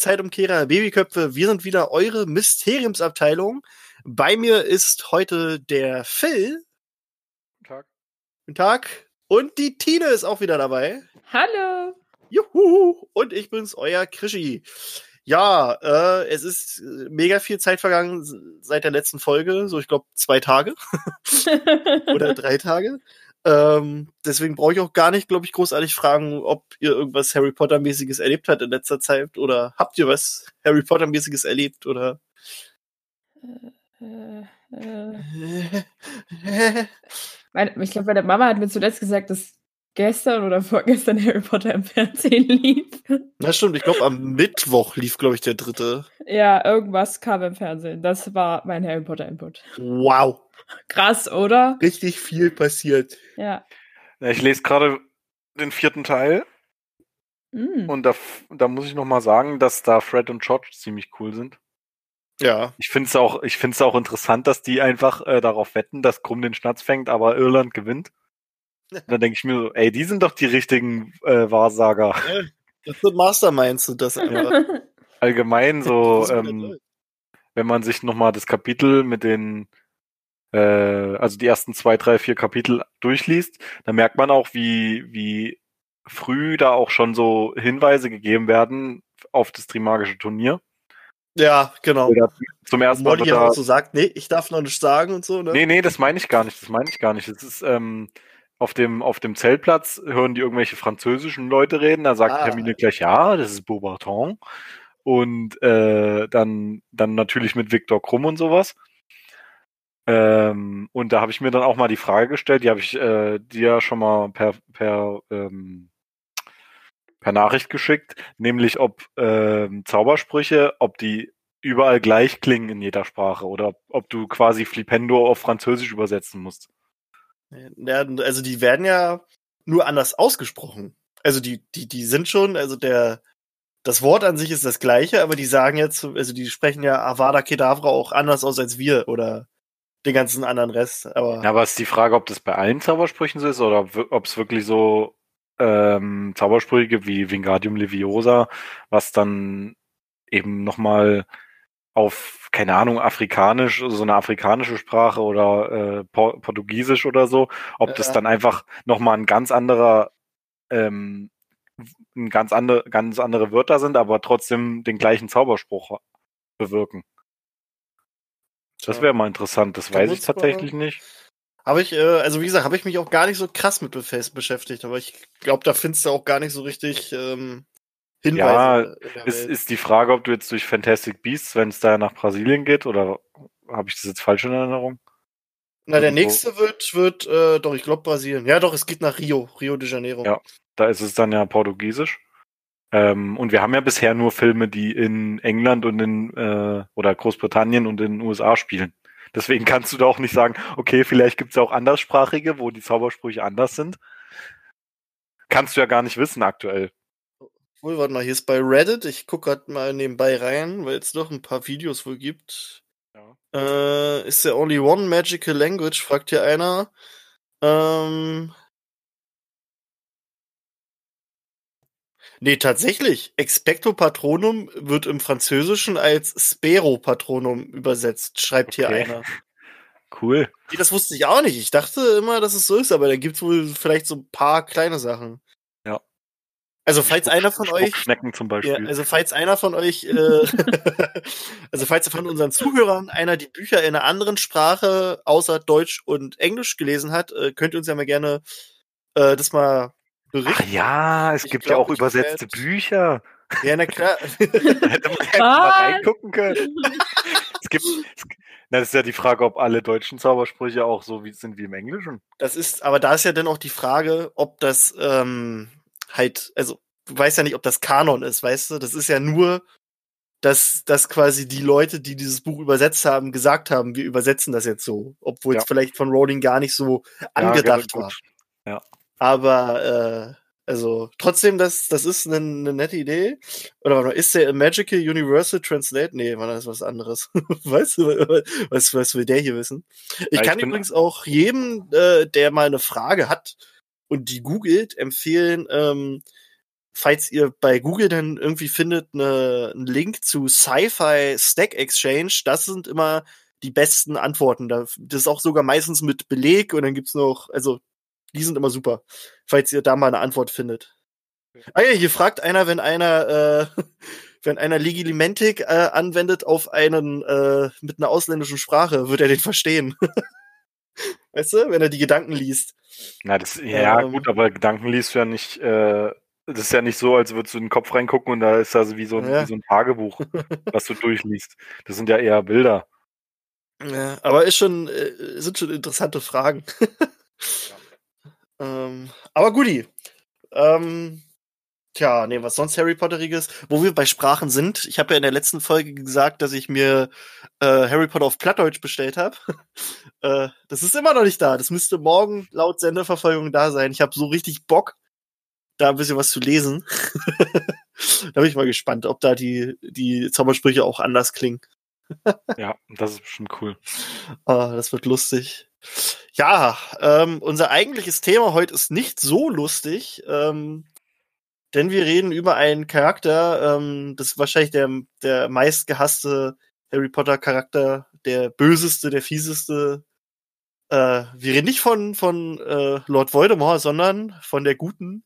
Zeitumkehrer, Babyköpfe, wir sind wieder eure Mysteriumsabteilung. Bei mir ist heute der Phil. Guten Tag. Guten Tag. Und die Tine ist auch wieder dabei. Hallo. Juhu. Und ich bin's, euer Krischi. Ja, äh, es ist äh, mega viel Zeit vergangen seit der letzten Folge, so ich glaube zwei Tage oder drei Tage. Ähm, deswegen brauche ich auch gar nicht, glaube ich, großartig fragen, ob ihr irgendwas Harry Potter-mäßiges erlebt habt in letzter Zeit oder habt ihr was Harry Potter-mäßiges erlebt oder Äh, äh. Meine, ich glaube, meine Mama hat mir zuletzt gesagt, dass gestern oder vorgestern Harry Potter im Fernsehen lief. Na stimmt, ich glaube am Mittwoch lief, glaube ich, der dritte. ja, irgendwas kam im Fernsehen. Das war mein Harry Potter Input. Wow, Krass, oder? richtig viel passiert. Ja. Ja, ich lese gerade den vierten Teil Mm. und da, da muss ich noch mal sagen, dass da Fred und George ziemlich cool sind. Ja, Ich finde es auch, ich find's auch interessant, dass die einfach äh, darauf wetten, dass Krumm den Schnatz fängt, aber Irland gewinnt. Und dann denke ich mir so, ey, die sind doch die richtigen äh, Wahrsager. das sind Masterminds und das einfach. Allgemein so, ähm, wenn man sich noch mal das Kapitel mit den, äh, also die ersten zwei, drei, vier Kapitel durchliest, dann merkt man auch, wie, wie früh da auch schon so Hinweise gegeben werden auf das Trimagische Turnier. ja, genau. Zum ersten Mal Molly auch so sagt, nee, ich darf noch nicht sagen und so, ne? Nee, nee, das meine ich gar nicht. Das meine ich gar nicht. Es ist ähm, auf dem auf dem Zeltplatz hören die irgendwelche französischen Leute reden. Da sagt Ah. Hermine gleich, ja, das ist Beaubaton. Und äh, dann dann natürlich mit Viktor Krumm und sowas. Ähm, und da habe ich mir dann auch mal die Frage gestellt, die habe ich äh, dir schon mal per per ähm, per Nachricht geschickt, nämlich ob ähm, Zaubersprüche, ob die überall gleich klingen in jeder Sprache oder ob, ob du quasi Flipendo auf Französisch übersetzen musst. Ja, also die werden ja nur anders ausgesprochen. Also die, die, die sind schon, also der, das Wort an sich ist das gleiche, aber die sagen jetzt, also die sprechen ja Avada Kedavra auch anders aus als wir oder den ganzen anderen Rest. Aber Ja, aber ist die Frage, ob das bei allen Zaubersprüchen so ist oder ob es wirklich so ähm, Zaubersprüche gibt wie Wingardium Leviosa, was dann eben nochmal auf, keine Ahnung, afrikanisch, so eine afrikanische Sprache oder äh, Por Portugiesisch oder so, ob das Ja. dann einfach nochmal ein ganz anderer, ähm, ein ganz andere, ganz andere Wörter sind, aber trotzdem den gleichen Zauberspruch bewirken. Das wäre mal interessant, das Da weiß ich tatsächlich nicht. habe ich, äh, also wie gesagt, habe ich mich auch gar nicht so krass mit befas- beschäftigt, aber ich glaube, da findest du auch gar nicht so richtig ähm, Hinweise. Ja, der Ist, Welt. ist die Frage, ob du jetzt durch Fantastic Beasts, wenn es da nach Brasilien geht, oder habe ich das jetzt falsch in Erinnerung? Na, der irgendwo- nächste wird, wird, äh, doch, ich glaube Brasilien. Ja, doch, es geht nach Rio, Rio de Janeiro. Ja. Da ist es dann ja Portugiesisch. Ähm, und wir haben ja bisher nur Filme, die in England und in äh, oder Großbritannien und in den USA spielen. Deswegen kannst du da auch nicht sagen, okay, vielleicht gibt es auch anderssprachige, wo die Zaubersprüche anders sind. Kannst du ja gar nicht wissen aktuell. Wohl, warte mal, hier ist bei Reddit. Ich gucke gerade mal nebenbei rein, weil es doch ein paar Videos wohl gibt. Ja. Äh, ist there only one magical language? fragt hier einer. Ähm. Nee, tatsächlich. Expecto Patronum wird im Französischen als Spero Patronum übersetzt, schreibt hier Okay. einer. Cool. Nee, das wusste ich auch nicht. Ich dachte immer, dass es so ist, aber da gibt's wohl vielleicht so ein paar kleine Sachen. Ja. Also, falls einer von euch Schnecken zum ja, Beispiel. also falls einer von euch, äh, also falls von unseren Zuhörern einer die Bücher in einer anderen Sprache außer Deutsch und Englisch gelesen hat, äh, könnt ihr uns ja mal gerne äh, das mal Ach ja, es Ich gibt glaub, ja auch übersetzte werd- Bücher. Ja, na klar. Da hätte man jetzt mal reingucken können. Es gibt, es, na, das ist ja die Frage, ob alle deutschen Zaubersprüche auch so wie, sind wie im Englischen. Das ist, aber da ist ja dann auch die Frage, ob das ähm, halt, also du weißt ja nicht, ob das Kanon ist, weißt du? Das ist ja nur, dass, dass quasi die Leute, die dieses Buch übersetzt haben, gesagt haben, wir übersetzen das jetzt so, obwohl es Ja. vielleicht von Rowling gar nicht so angedacht gut. war. Ja. Aber äh, also trotzdem, das, das ist eine, eine nette Idee. Oder warte mal, ist der Magical Universal Translate? Nee, man, das ist was anderes. weißt du, was, was will der hier wissen? Ich Ja, ich kann bin- übrigens auch jedem, äh, der mal eine Frage hat und die googelt, empfehlen, ähm, falls ihr bei Google dann irgendwie findet, eine, einen Link zu Sci-Fi Stack Exchange, das sind immer die besten Antworten. Da- Das ist auch sogar meistens mit Beleg und dann gibt's noch, also die sind immer super, falls ihr da mal eine Antwort findet. Ah ja, hier fragt einer, wenn einer, äh, wenn einer Legilimentik äh, anwendet auf einen äh, mit einer ausländischen Sprache, wird er den verstehen. weißt du, wenn er die Gedanken liest. Na, das, ja, Ähm. gut, aber Gedanken liest du ja nicht, äh, das ist ja nicht so, als würdest du in den Kopf reingucken und da ist das wie so ein, Ja. wie so ein Tagebuch, was du durchliest. Das sind ja eher Bilder. Ja, aber ist schon, äh, sind schon interessante Fragen. Ähm, aber guti. Ähm, tja, nee, was sonst Harry Potteriges? Wo wir bei Sprachen sind, ich habe ja in der letzten Folge gesagt, dass ich mir äh, Harry Potter auf Plattdeutsch bestellt habe. äh, das ist immer noch nicht da. Das müsste morgen laut Sendeverfolgung da sein. Ich habe so richtig Bock, da ein bisschen was zu lesen. da bin ich mal gespannt, ob da die, die Zaubersprüche auch anders klingen. Ja, das ist bestimmt cool. Ah, das wird lustig. Ja, ähm, unser eigentliches Thema heute ist nicht so lustig, ähm, denn wir reden über einen Charakter, ähm, das ist wahrscheinlich der, der meistgehasste Harry Potter Charakter, der böseste, der fieseste. Äh, wir reden nicht von, von äh, Lord Voldemort, sondern von der guten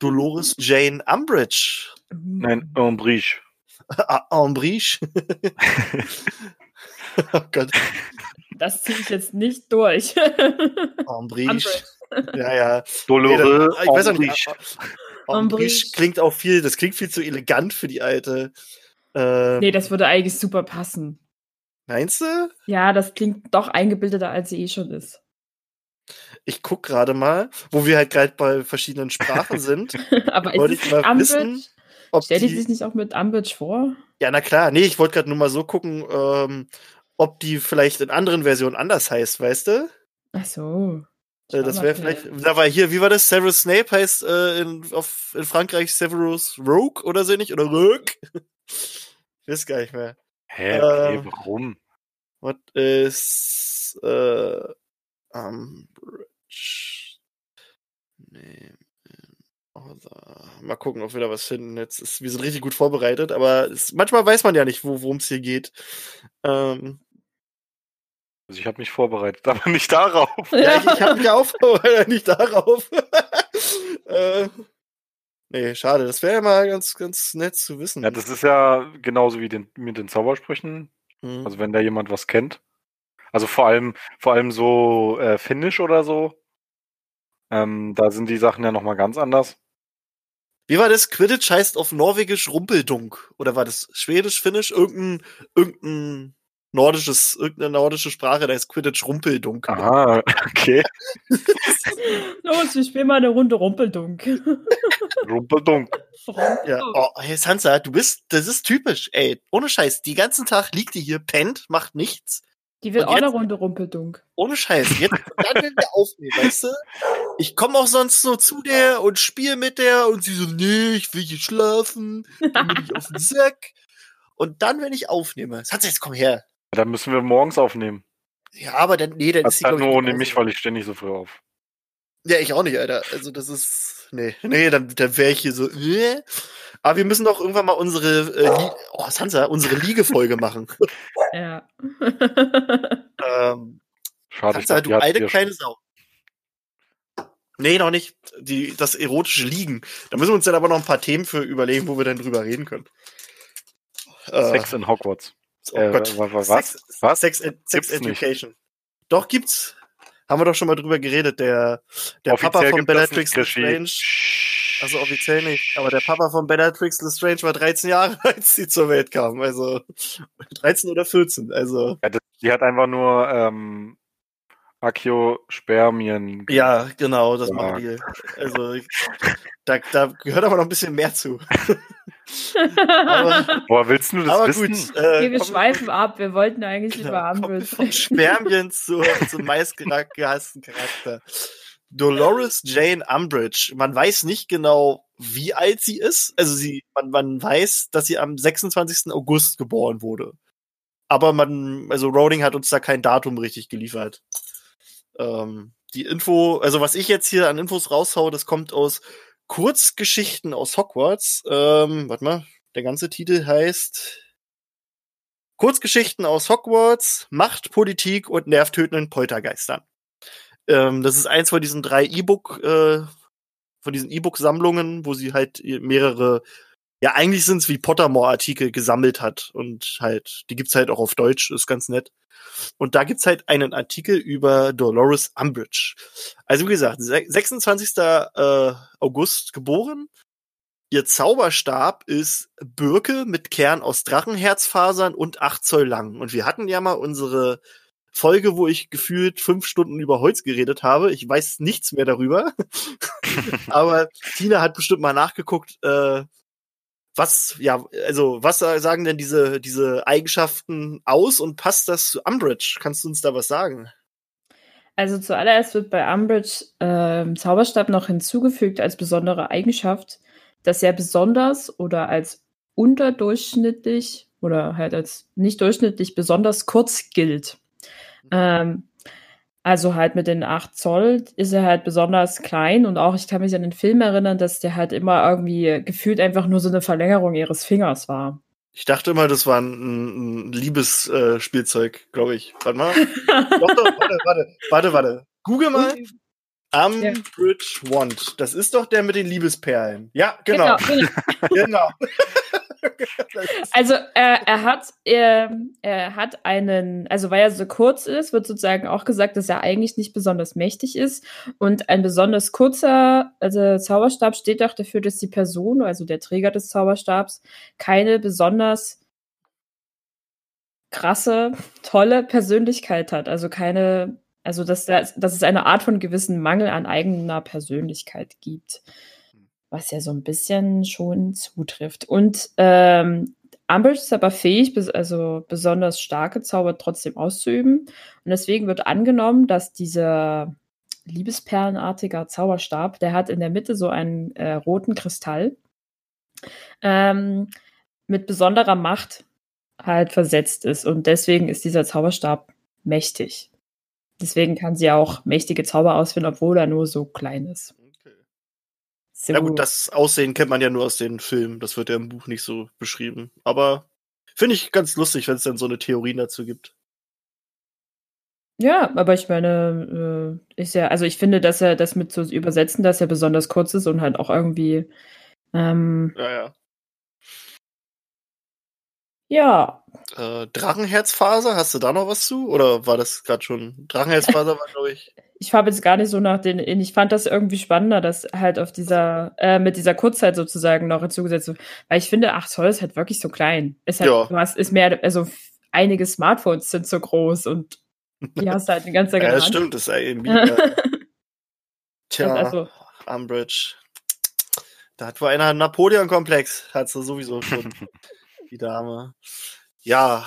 Dolores Jane Umbridge. Nein, Umbridge. Ah, Umbridge. oh Gott, Das ziehe ich jetzt nicht durch. Umbridge. Ja, ja. Dolores Nee, ich weiß auch nicht. Umbridge. klingt auch viel, das klingt viel zu elegant für die alte. Äh, nee, das würde eigentlich super passen. Meinst du? Ja, das klingt doch eingebildeter, als sie eh schon ist. Ich guck gerade mal, wo wir halt gerade bei verschiedenen Sprachen sind. Aber Wollte ist ich es mal nicht wissen? Ob Stellt die die, sich nicht auch mit Umbridge vor? ja, na klar. Nee, ich wollte gerade nur mal so gucken, ähm, ob die vielleicht in anderen Versionen anders heißt, weißt du? Ach so. Äh, das Schau wäre mal, vielleicht. Da war hier, wie war das? Severus Snape heißt äh, in, auf, in Frankreich Severus Rogue oder so nicht? Oder Rogue? ich weiß gar nicht mehr. Hä, okay, Äh, warum? What is äh, Umbridge other? Mal gucken, ob wir da was finden. Jetzt ist, wir sind richtig gut vorbereitet, aber es, manchmal weiß man ja nicht, wo worum es hier geht. Ähm, Also ich habe mich vorbereitet, aber nicht darauf. ja, ich, ich habe mich aufgeholt, nicht darauf. äh, nee, schade. Das wäre ja mal ganz, ganz nett zu wissen. Ja, das ist ja genauso wie den, mit den Zaubersprüchen. Hm. Also wenn da jemand was kennt. Also vor allem, vor allem so äh, Finnisch oder so. Ähm, da sind die Sachen ja nochmal ganz anders. Wie war das? Quidditch heißt auf Norwegisch Rumpeldunk. Oder war das Schwedisch, Finnisch? Irgendein, irgendein nordisches, irgendeine nordische Sprache, da ist Quidditch Rumpeldunk. Aha, okay. Los, wir spielen mal eine Runde Rumpeldunk. Rumpeldunk. Ja. Oh, hey Sansa, du bist, das ist typisch, ey. Ohne Scheiß. Die ganzen Tag liegt die hier, pennt, macht nichts. Die will Und auch eine jetzt- Runde Rumpeldunk. Ohne Scheiß. Jetzt dann will wir aufnehmen, weißt du? Ich komme auch sonst so zu der und spiele mit der und sie so, nee, ich will hier schlafen, dann bin ich auf den Sack. Und dann, wenn ich aufnehme, Sansa, jetzt komm her. Da müssen wir morgens aufnehmen. Ja, aber dann, nee, dann Das ist halt nur ohne mich, weil ich nicht so früh auf. Ja, ich auch nicht, Alter. Also das ist. Nee, nee, dann, dann wäre ich hier so. Äh. Aber wir müssen doch irgendwann mal unsere äh, oh, Sansa, unsere Liegefolge machen. Ja. ähm, Schade, ich Sansa, dachte, du alte kleine Sau. Nee, noch nicht. Die, das erotische Liegen. Da müssen wir uns dann aber noch ein paar Themen für überlegen, wo wir dann drüber reden können. Äh, Sex in Hogwarts. Oh äh, Gott. wa- wa- was? Sex, Was? Sex, Ed- Sex Gibt's nicht. Education. Doch, gibt's. haben wir doch schon mal drüber geredet. Der, der Papa von Bellatrix Lestrange. Also offiziell nicht, aber der Papa von Bellatrix Lestrange war 13 Jahre, als sie zur Welt kam. Also 13 oder 14. Also. Ja, das, die hat einfach nur ähm, Archäospermien. Ja, genau, das ja. machen die. Also da, da gehört aber noch ein bisschen mehr zu. aber, Boah, willst du das aber wissen? Gut, äh, wir schweifen ab, wir wollten eigentlich genau, über Umbridge Von Spermien zu, zum meistgehassten Charakter. Dolores Jane Umbridge. Man weiß nicht genau, wie alt sie ist. Also sie, man, man weiß, dass sie am 26. August geboren wurde. Aber man, also Rowling hat uns da kein Datum richtig geliefert. Ähm, die Info, also was ich jetzt hier an Infos raushau, das kommt aus Kurzgeschichten aus Hogwarts. Ähm, warte mal, der ganze Titel heißt Kurzgeschichten aus Hogwarts, Macht, Politik und nervtötenden Poltergeistern. Ähm, das ist eins von diesen drei E-Book, äh, von diesen E-Book-Sammlungen, wo sie halt mehrere, ja, eigentlich sind es wie Pottermore-Artikel gesammelt hat. Und halt, die gibt's halt auch auf Deutsch, ist ganz nett. Und da gibt's halt einen Artikel über Dolores Umbridge. Also wie gesagt, 26. Äh, August geboren. Ihr Zauberstab ist Birke mit Kern aus Drachenherzfasern und 8 Zoll lang. Und wir hatten ja mal unsere Folge, wo ich gefühlt fünf Stunden über Holz geredet habe. Ich weiß nichts mehr darüber. Aber Tina hat bestimmt mal nachgeguckt, äh, was, ja, also, was sagen denn diese, diese Eigenschaften aus und passt das zu Umbridge? Kannst du uns da was sagen? Also zuallererst wird bei Umbridge äh, Zauberstab noch hinzugefügt als besondere Eigenschaft, dass er besonders oder als unterdurchschnittlich oder halt als nicht durchschnittlich besonders kurz gilt. Ähm, also halt mit den 8 Zoll ist er halt besonders klein und auch ich kann mich an den Film erinnern, dass der halt immer irgendwie gefühlt einfach nur so eine Verlängerung ihres Fingers war. Ich dachte immer, das war ein, ein Liebesspielzeug, äh, glaube ich. Warte mal. doch, doch, warte, warte, warte, warte. Google mal. Umbridge ja. Wand. Das ist doch der mit den Liebesperlen. Ja, genau. Genau. genau. also er, er hat er, er hat einen, also weil er so kurz ist, wird sozusagen auch gesagt, dass er eigentlich nicht besonders mächtig ist. Und ein besonders kurzer also Zauberstab steht auch dafür, dass die Person, also der Träger des Zauberstabs, keine besonders krasse, tolle Persönlichkeit hat, also keine also dass, dass es eine Art von gewissen Mangel an eigener Persönlichkeit gibt was ja so ein bisschen schon zutrifft. Und ähm, Umbridge ist aber fähig, also besonders starke Zauber trotzdem auszuüben. Und deswegen wird angenommen, dass dieser liebesperlenartiger Zauberstab, der hat in der Mitte so einen äh, roten Kristall ähm, mit besonderer Macht halt versetzt ist. Und deswegen ist dieser Zauberstab mächtig. Deswegen kann sie auch mächtige Zauber ausführen, obwohl er nur so klein ist. So. Ja gut, das Aussehen kennt man ja nur aus den Filmen. Das wird ja im Buch nicht so beschrieben. Aber finde ich ganz lustig, wenn es dann so eine Theorie dazu gibt. Ja, aber ich meine, äh, ist ja, also ich finde, dass er das mit zu so übersetzen, dass er besonders kurz ist und halt auch irgendwie. Ähm, ja, ja. Ja. Äh, Drachenherzfaser, hast du da noch was zu? Oder war das gerade schon? Drachenherzfaser war, glaube ich. Ich habe jetzt gar nicht so nach den. Ich fand das irgendwie spannender, dass halt auf dieser, äh, mit dieser Kurzzeit sozusagen noch hinzugesetzt wird. Weil ich finde, 8 Zoll ist halt wirklich so klein. Ist halt, ja. was ist mehr, also einige Smartphones sind so groß und die hast du halt eine ganze Ja, das stimmt, das ist irgendwie. Äh, tja, also, Umbridge. Da hat wohl einer einen Napoleon-Komplex, hat sie sowieso schon. Die Dame. Ja,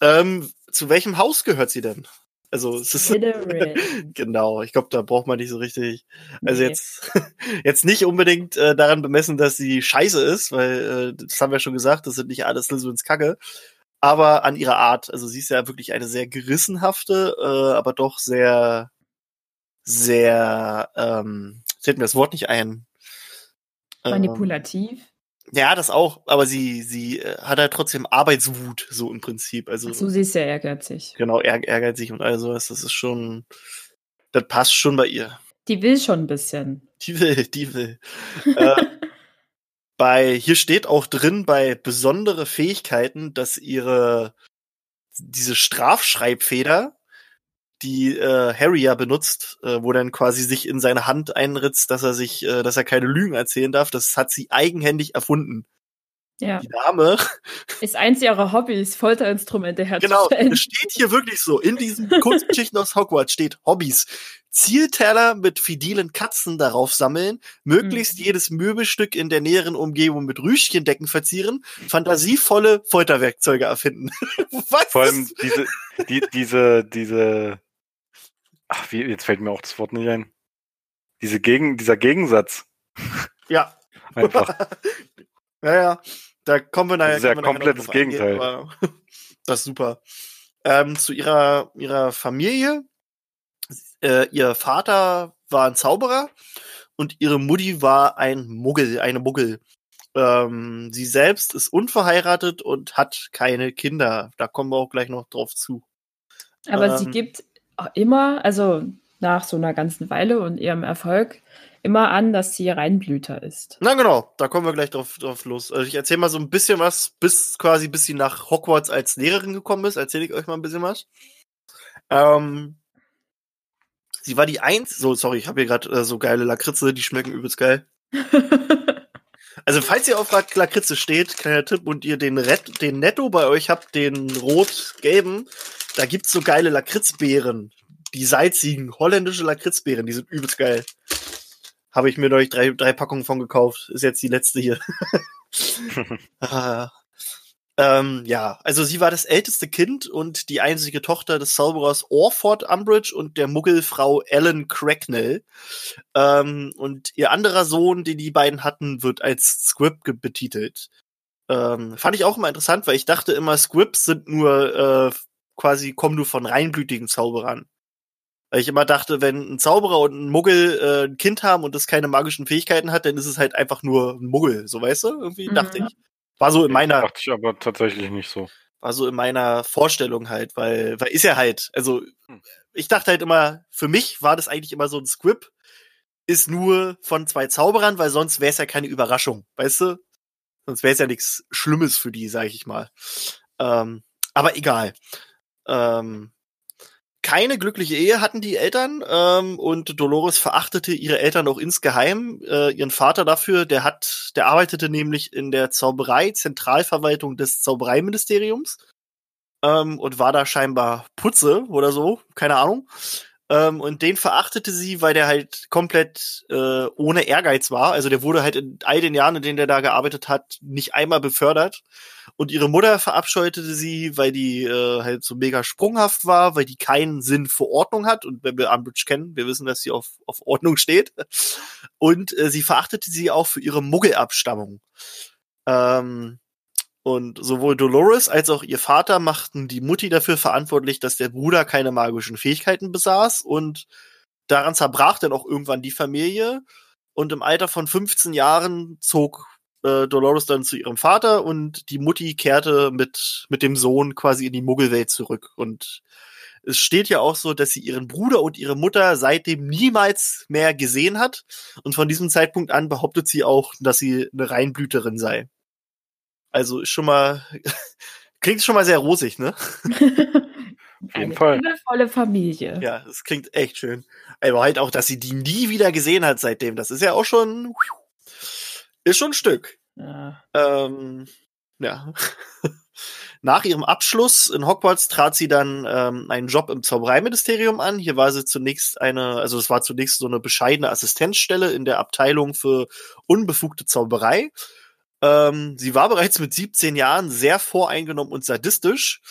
ähm, zu welchem Haus gehört sie denn? Also es ist genau, ich glaube, da braucht man nicht so richtig. Also nee. jetzt jetzt nicht unbedingt äh, daran bemessen, dass sie scheiße ist, weil äh, das haben wir schon gesagt, das sind nicht alles ins Kacke, aber an ihrer Art. Also sie ist ja wirklich eine sehr gerissenhafte, äh, aber doch sehr sehr ähm, fällt mir das Wort nicht ein. Manipulativ. Ja, das auch, aber sie, sie äh, hat halt trotzdem Arbeitswut, so im Prinzip. Also, Ach so, sie ist sehr ehrgeizig. Genau, ehrgeizig und all sowas. Das ist schon, das passt schon bei ihr. Die will schon ein bisschen. Die will, die will. äh, bei, hier steht auch drin, bei besondere Fähigkeiten, dass ihre, diese Strafschreibfeder die äh, Harry ja benutzt, äh, wo dann quasi sich in seine Hand einritzt, dass er sich, äh, dass er keine Lügen erzählen darf. Das hat sie eigenhändig erfunden. Ja. Die Dame, Ist eins ihrer Hobbys, Folterinstrumente genau, herzustellen. es steht hier wirklich so, in diesen Kurzgeschichten aus Hogwarts steht Hobbys. Zielteller mit fidilen Katzen darauf sammeln, möglichst Mhm. jedes Möbelstück in der näheren Umgebung mit Rüschchendecken verzieren, fantasievolle Folterwerkzeuge erfinden. Was? Vor allem diese, die, diese, diese, ach, wie, jetzt fällt mir auch das Wort nicht ein. Diese Gegen, dieser Gegensatz. ja. Einfach. ja, ja. Da kommen wir nachher. Das ist ja komplettes eingehen, Gegenteil. aber das ist super. Ähm, zu ihrer, ihrer Familie. Äh, ihr Vater war ein Zauberer und ihre Mutti war ein Muggel, eine Muggel. Ähm, sie selbst ist unverheiratet und hat keine Kinder. Da kommen wir auch gleich noch drauf zu. Aber sie Ähm. gibt auch immer, also nach so einer ganzen Weile und ihrem Erfolg, immer an, dass sie Reinblüter ist. Na genau, da kommen wir gleich drauf, drauf los. Also ich erzähle mal so ein bisschen was, bis quasi bis sie nach Hogwarts als Lehrerin gekommen ist, erzähle ich euch mal ein bisschen was. Ähm, sie war die eins, so sorry, ich habe hier gerade äh, so geile Lakritze, die schmecken übelst geil. Also falls ihr auf Lak- Lakritze steht, kleiner Tipp, und ihr den, Red, den Netto bei euch habt, den rot-gelben, da gibt's so geile Lakritzbeeren. Die salzigen, holländische Lakritzbeeren, die sind übelst geil. Habe ich mir neulich drei, drei Packungen von gekauft. Ist jetzt die letzte hier. ah. ähm, ja, also sie war das älteste Kind und die einzige Tochter des Zauberers Orford Umbridge und der Muggelfrau Ellen Cracknell. Ähm, und ihr anderer Sohn, den die beiden hatten, wird als Squib betitelt. Ähm, fand ich auch immer interessant, weil ich dachte immer, Squibs sind nur äh, quasi, kommen nur von reinblütigen Zauberern. Weil ich immer dachte, wenn ein Zauberer und ein Muggel äh, ein Kind haben und das keine magischen Fähigkeiten hat, dann ist es halt einfach nur ein Muggel, so weißt du? Irgendwie Mhm. dachte ich. War so in meiner, Dachte ich aber tatsächlich nicht so. war so in meiner Vorstellung halt, weil, weil ist ja halt, also Hm. ich dachte halt immer, für mich war das eigentlich immer so ein Squib, ist nur von zwei Zauberern, weil sonst wäre es ja keine Überraschung, weißt du? Sonst wäre es ja nichts Schlimmes für die, sag ich mal. Ähm, aber egal. Ähm, keine glückliche Ehe hatten die Eltern ähm, und Dolores verachtete ihre Eltern auch insgeheim. Äh, ihren Vater dafür, der hat, der arbeitete nämlich in der Zauberei, Zentralverwaltung des Zaubereiministeriums ähm, und war da scheinbar Putze oder so, keine Ahnung. Ähm, und den verachtete sie, weil der halt komplett äh, ohne Ehrgeiz war. Also der wurde halt in all den Jahren, in denen der da gearbeitet hat, nicht einmal befördert. Und ihre Mutter verabscheutete sie, weil die äh, halt so mega sprunghaft war, weil die keinen Sinn für Ordnung hat. Und wenn wir Umbridge kennen, wir wissen, dass sie auf, auf Ordnung steht. Und äh, sie verachtete sie auch für ihre Muggelabstammung. Ähm, und sowohl Dolores als auch ihr Vater machten die Mutti dafür verantwortlich, dass der Bruder keine magischen Fähigkeiten besaß. Und daran zerbrach dann auch irgendwann die Familie. Und im Alter von 15 Jahren zog äh, Dolores dann zu ihrem Vater und die Mutti kehrte mit, mit dem Sohn quasi in die Muggelwelt zurück. Und es steht ja auch so, dass sie ihren Bruder und ihre Mutter seitdem niemals mehr gesehen hat. Und von diesem Zeitpunkt an behauptet sie auch, dass sie eine Reinblüterin sei. Also ist schon mal, klingt schon mal sehr rosig, ne? Auf jeden Eine Fall. liebevolle Familie. Ja, das klingt echt schön. Aber halt auch, dass sie die nie wieder gesehen hat seitdem. Das ist ja auch schon, ist schon ein Stück. Ja. Ähm, ja. Nach ihrem Abschluss in Hogwarts trat sie dann ähm, einen Job im Zaubereiministerium an. Hier war sie zunächst eine, also es war zunächst so eine bescheidene Assistenzstelle in der Abteilung für unbefugte Zauberei. Ähm, sie war bereits mit 17 Jahren sehr voreingenommen und sadistisch.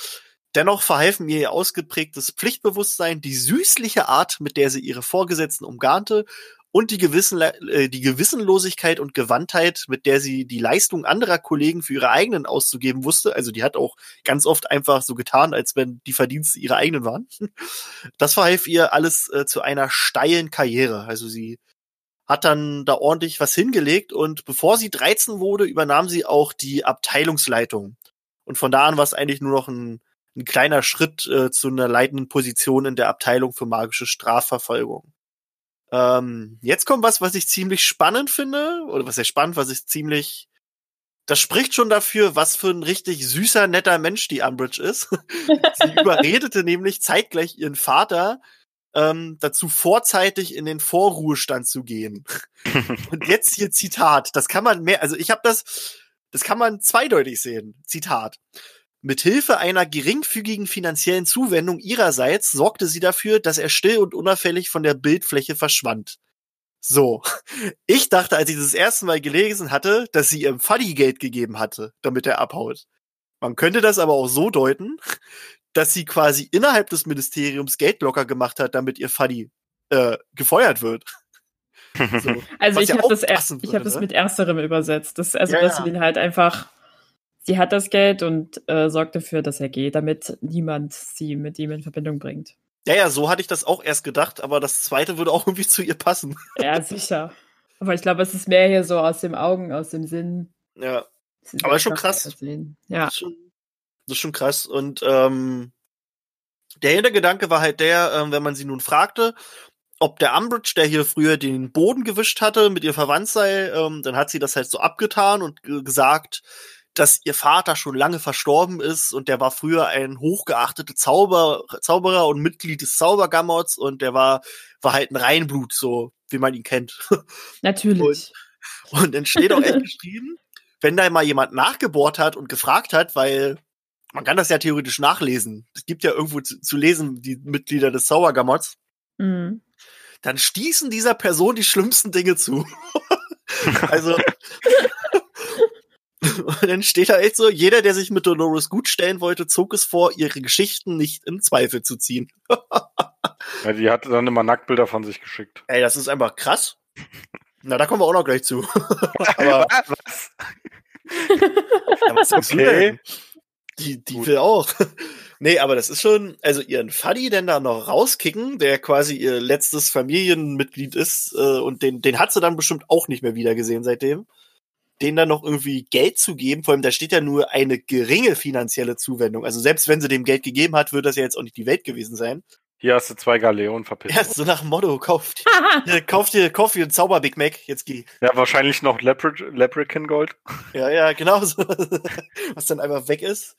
Dennoch verhalfen ihr ihr ausgeprägtes Pflichtbewusstsein, die süßliche Art, mit der sie ihre Vorgesetzten umgarnte und die, Gewissen, äh, die Gewissenlosigkeit und Gewandtheit, mit der sie die Leistung anderer Kollegen für ihre eigenen auszugeben wusste. Also die hat auch ganz oft einfach so getan, als wenn die Verdienste ihre eigenen waren. Das verhalf ihr alles äh, zu einer steilen Karriere. Also sie hat dann da ordentlich was hingelegt und bevor sie 13 wurde, übernahm sie auch die Abteilungsleitung. Und von da an war es eigentlich nur noch ein, ein kleiner Schritt äh, zu einer leitenden Position in der Abteilung für magische Strafverfolgung. Ähm, jetzt kommt was, was ich ziemlich spannend finde, oder was sehr spannend, was ich ziemlich das spricht schon dafür, was für ein richtig süßer, netter Mensch die Umbridge ist. Sie überredete nämlich zeitgleich ihren Vater ähm, dazu vorzeitig in den Vorruhestand zu gehen. Und jetzt hier Zitat, das kann man mehr, also ich habe das, das kann man zweideutig sehen. Zitat. Mithilfe einer geringfügigen finanziellen Zuwendung ihrerseits sorgte sie dafür, dass er still und unauffällig von der Bildfläche verschwand. So. Ich dachte, als ich das erste Mal gelesen hatte, dass sie ihrem Fuddy Geld gegeben hatte, damit er abhaut. Man könnte das aber auch so deuten, dass sie quasi innerhalb des Ministeriums Geld locker gemacht hat, damit ihr Fuddy äh, gefeuert wird. So. Also ich ja habe das, ich hab das ne? mit ersterem übersetzt. Das, also, ja, dass sie ihn halt einfach, sie hat das Geld und äh, sorgt dafür, dass er geht, damit niemand sie mit ihm in Verbindung bringt. Ja, ja, so hatte ich das auch erst gedacht, aber das zweite würde auch irgendwie zu ihr passen. Ja, sicher. Aber ich glaube, es ist mehr hier so aus dem Augen, aus dem Sinn. Ja. Aber ist schon krass. Ja. Schon, das ist schon krass. Und ähm, der Hintergedanke war halt der, ähm, wenn man sie nun fragte, ob der Umbridge, der hier früher den Boden gewischt hatte, mit ihr verwandt sei, ähm, dann hat sie das halt so abgetan und gesagt, dass ihr Vater schon lange verstorben ist und der war früher ein hochgeachteter Zauber, Zauberer und Mitglied des Zaubergammots und der war, war halt ein Reinblut, so wie man ihn kennt. Natürlich. Und, und dann steht auch echt geschrieben, wenn da mal jemand nachgebohrt hat und gefragt hat, weil man kann das ja theoretisch nachlesen. Es gibt ja irgendwo zu, zu lesen, die Mitglieder des Zaubergammots. Mhm. Dann stießen dieser Person die schlimmsten Dinge zu. also, und dann steht da echt so, jeder, der sich mit Dolores gut stellen wollte, zog es vor, ihre Geschichten nicht in Zweifel zu ziehen. ja, die hat dann immer Nacktbilder von sich geschickt. Ey, das ist einfach krass. Na, da kommen wir auch noch gleich zu. aber, was? ja, was okay. Die, die will auch. nee, aber das ist schon, also ihren Fuddy denn da noch rauskicken, der quasi ihr letztes Familienmitglied ist, äh, und den, den hat sie dann bestimmt auch nicht mehr wiedergesehen seitdem denen dann noch irgendwie Geld zu geben, vor allem da steht ja nur eine geringe finanzielle Zuwendung. Also selbst wenn sie dem Geld gegeben hat, würde das ja jetzt auch nicht die Welt gewesen sein. Hier hast du zwei Galeonen verpisst. Ja, so nach dem Motto, kauf dir, kauf dir, kauf dir einen Zauber Big Mac, jetzt geh. Ja, wahrscheinlich noch Leprechaun Gold. Ja, ja, genau so. Was dann einfach weg ist.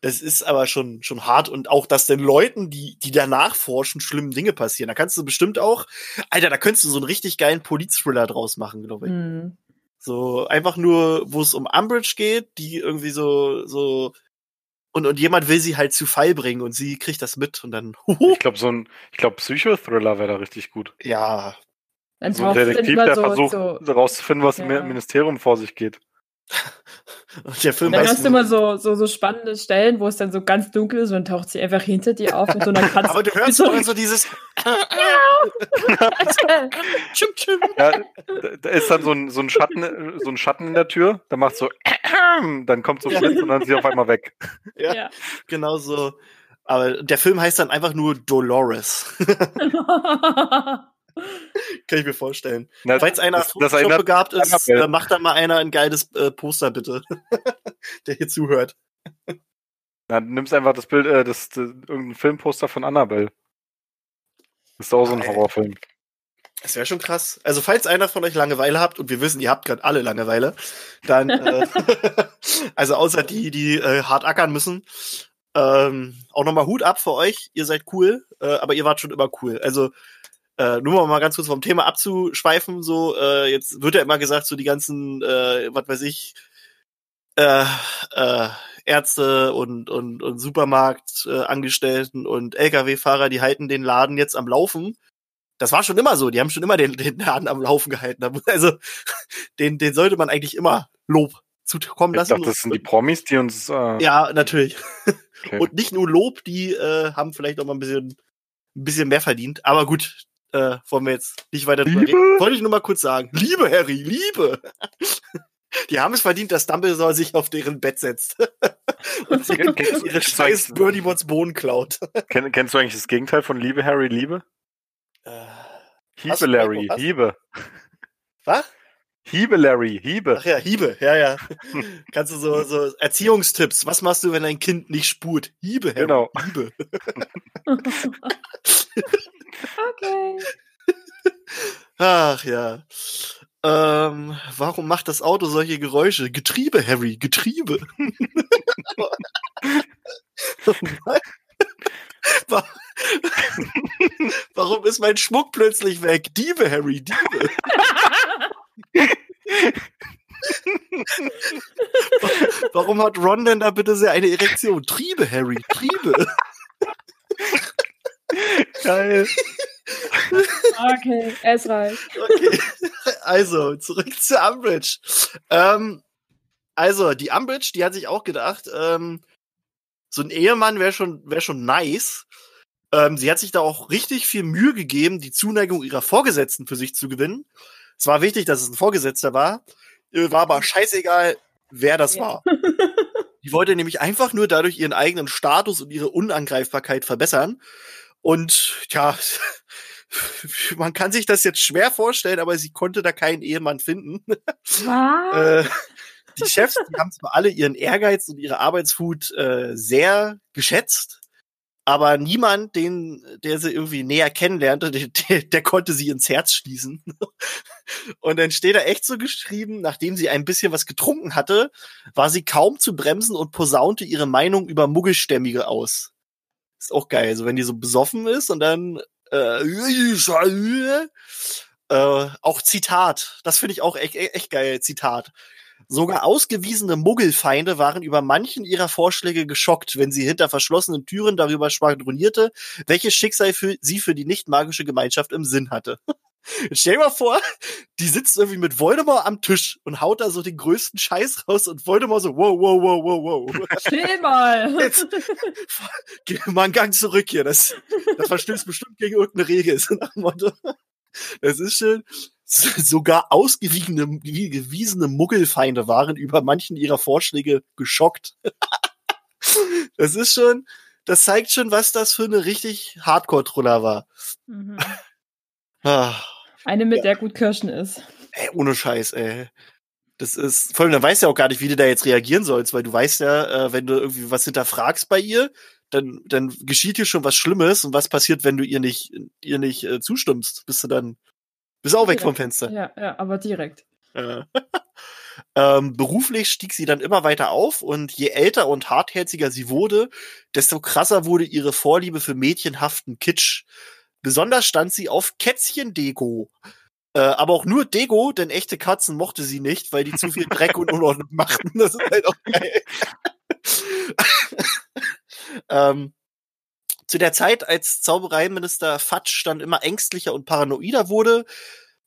Das ist aber schon, schon hart und auch, dass den Leuten, die, die danach forschen, schlimme Dinge passieren. Da kannst du bestimmt auch, Alter, da könntest du so einen richtig geilen Polit-Thriller draus machen, glaube ich. Mm. So einfach nur, wo es um Umbridge geht, die irgendwie so so und und jemand will sie halt zu Fall bringen und sie kriegt das mit und dann. Huhu. Ich glaube so ein, ich glaube Psychothriller wäre da richtig gut. Ja. so ein Detektiv, der so, versucht so, herauszufinden, was ja. im Ministerium vor sich geht. Und der Film dann hast du immer so, so, so spannende Stellen, wo es dann so ganz dunkel ist und taucht sie einfach hinter dir auf mit so einer Katze. Aber du hörst so, so dieses. ja, da ist dann so ein, so ein Schatten, so ein Schatten in der Tür, da macht so, dann kommt so ein Blitz und dann ist sie auf einmal weg. Ja, ja. genau so. Aber der Film heißt dann einfach nur Dolores. Kann ich mir vorstellen. Na, Falls einer das, das begabt ist, äh, macht da mal einer ein geiles äh, Poster, bitte. Der hier zuhört. Na, du nimmst einfach das Bild, äh, das, das, irgendein Filmposter von Annabelle. Das ist auch so ein Horrorfilm. Das wäre schon krass. Also, falls einer von euch Langeweile habt, und wir wissen, ihr habt gerade alle Langeweile, dann, äh, also außer die, die äh, hart ackern müssen, ähm, auch nochmal Hut ab für euch. Ihr seid cool, äh, aber ihr wart schon immer cool. Also, äh, nur mal ganz kurz vom Thema abzuschweifen, so, äh, jetzt wird ja immer gesagt, so die ganzen, äh, was weiß ich, äh, äh, Ärzte und, und, und Supermarktangestellten äh, und Lkw-Fahrer, die halten den Laden jetzt am Laufen. Das war schon immer so, die haben schon immer den, den Laden am Laufen gehalten. Also den, den sollte man eigentlich immer Lob zukommen lassen. Ich dachte, das sind die Promis, die uns. Äh... Ja, natürlich. Okay. Und nicht nur Lob, die äh, haben vielleicht auch mal ein bisschen, ein bisschen mehr verdient. Aber gut, äh, wollen wir jetzt nicht weiter drüber reden. Wollte ich nur mal kurz sagen. Liebe, Harry, Liebe! Die haben es verdient, dass Dumbledore sich auf deren Bett setzt. und sie ihre scheiß Birdie Mods Bohnen klaut. Kenn, kennst du eigentlich das Gegenteil von Liebe, Harry, Liebe? Hiebe, Larry, Hiebe. Was? Hiebe, Larry, Hiebe. Ach ja, Hiebe, ja, ja. Kannst du so, so Erziehungstipps. Was machst du, wenn dein Kind nicht spurt? Hiebe, Harry, genau. Hiebe. Okay. Ach ja. Ähm, warum macht das Auto solche Geräusche? Getriebe, Harry, Getriebe. Wa- warum ist mein Schmuck plötzlich weg? Diebe, Harry, Diebe. Warum hat Ron denn da bitte sehr eine Erektion? Triebe, Harry, Triebe. Geil. okay, es reicht. Okay. Also, zurück zu Umbridge. Ähm, also, die Umbridge, die hat sich auch gedacht, ähm, so ein Ehemann wäre schon, wär schon nice. Ähm, sie hat sich da auch richtig viel Mühe gegeben, die Zuneigung ihrer Vorgesetzten für sich zu gewinnen. Es war wichtig, dass es ein Vorgesetzter war. Äh, War aber scheißegal, wer das Ja. war. Die wollte nämlich einfach nur dadurch ihren eigenen Status und ihre Unangreifbarkeit verbessern. Und ja, man kann sich das jetzt schwer vorstellen, aber sie konnte da keinen Ehemann finden. Äh, die Chefs, die haben zwar alle ihren Ehrgeiz und ihre Arbeitswut äh, sehr geschätzt, aber niemand, den, der sie irgendwie näher kennenlernte, der, der, der konnte sie ins Herz schließen. Und dann steht da echt so geschrieben, nachdem sie ein bisschen was getrunken hatte, war sie kaum zu bremsen und posaunte ihre Meinung über Muggelstämmige aus. Ist auch geil, so wenn die so besoffen ist und dann äh, äh, auch Zitat, das finde ich auch echt, echt geil, Zitat. Sogar ausgewiesene Muggelfeinde waren über manchen ihrer Vorschläge geschockt, wenn sie hinter verschlossenen Türen darüber schwadronierte, welches Schicksal für sie für die nicht magische Gemeinschaft im Sinn hatte. Jetzt stell dir mal vor, die sitzt irgendwie mit Voldemort am Tisch und haut da so den größten Scheiß raus und Voldemort so, wow, wow, wow, wow, wow. Chill mal. Jetzt, geh mal einen Gang zurück hier. Das, das verstößt bestimmt gegen irgendeine Regel. Das ist schön. Sogar ausgewiesene gewiesene Muggelfeinde waren über manchen ihrer Vorschläge geschockt. Das ist schon, das zeigt schon, was das für eine richtig Hardcore-Truller war. Mhm. Ah, Eine, mit der gut Kirschen ist. ey, ohne Scheiß, ey. Das ist, vor allem, dann weißt du ja auch gar nicht, wie du da jetzt reagieren sollst, weil du weißt ja, äh, wenn du irgendwie was hinterfragst bei ihr, dann, dann geschieht hier schon was Schlimmes und was passiert, wenn du ihr nicht, ihr nicht äh, zustimmst? Bist du dann, bist auch weg Ja. vom Fenster. Ja, ja, aber direkt. Äh. ähm, beruflich stieg sie dann immer weiter auf und je älter und hartherziger sie wurde, desto krasser wurde ihre Vorliebe für mädchenhaften Kitsch. Besonders stand sie auf Kätzchen-Deko. Äh, aber auch nur Deko, denn echte Katzen mochte sie nicht, weil die zu viel Dreck und Unordnung machten. Das ist halt auch geil. ähm, zu der Zeit, als Zaubereiminister Fatsch dann immer ängstlicher und paranoider wurde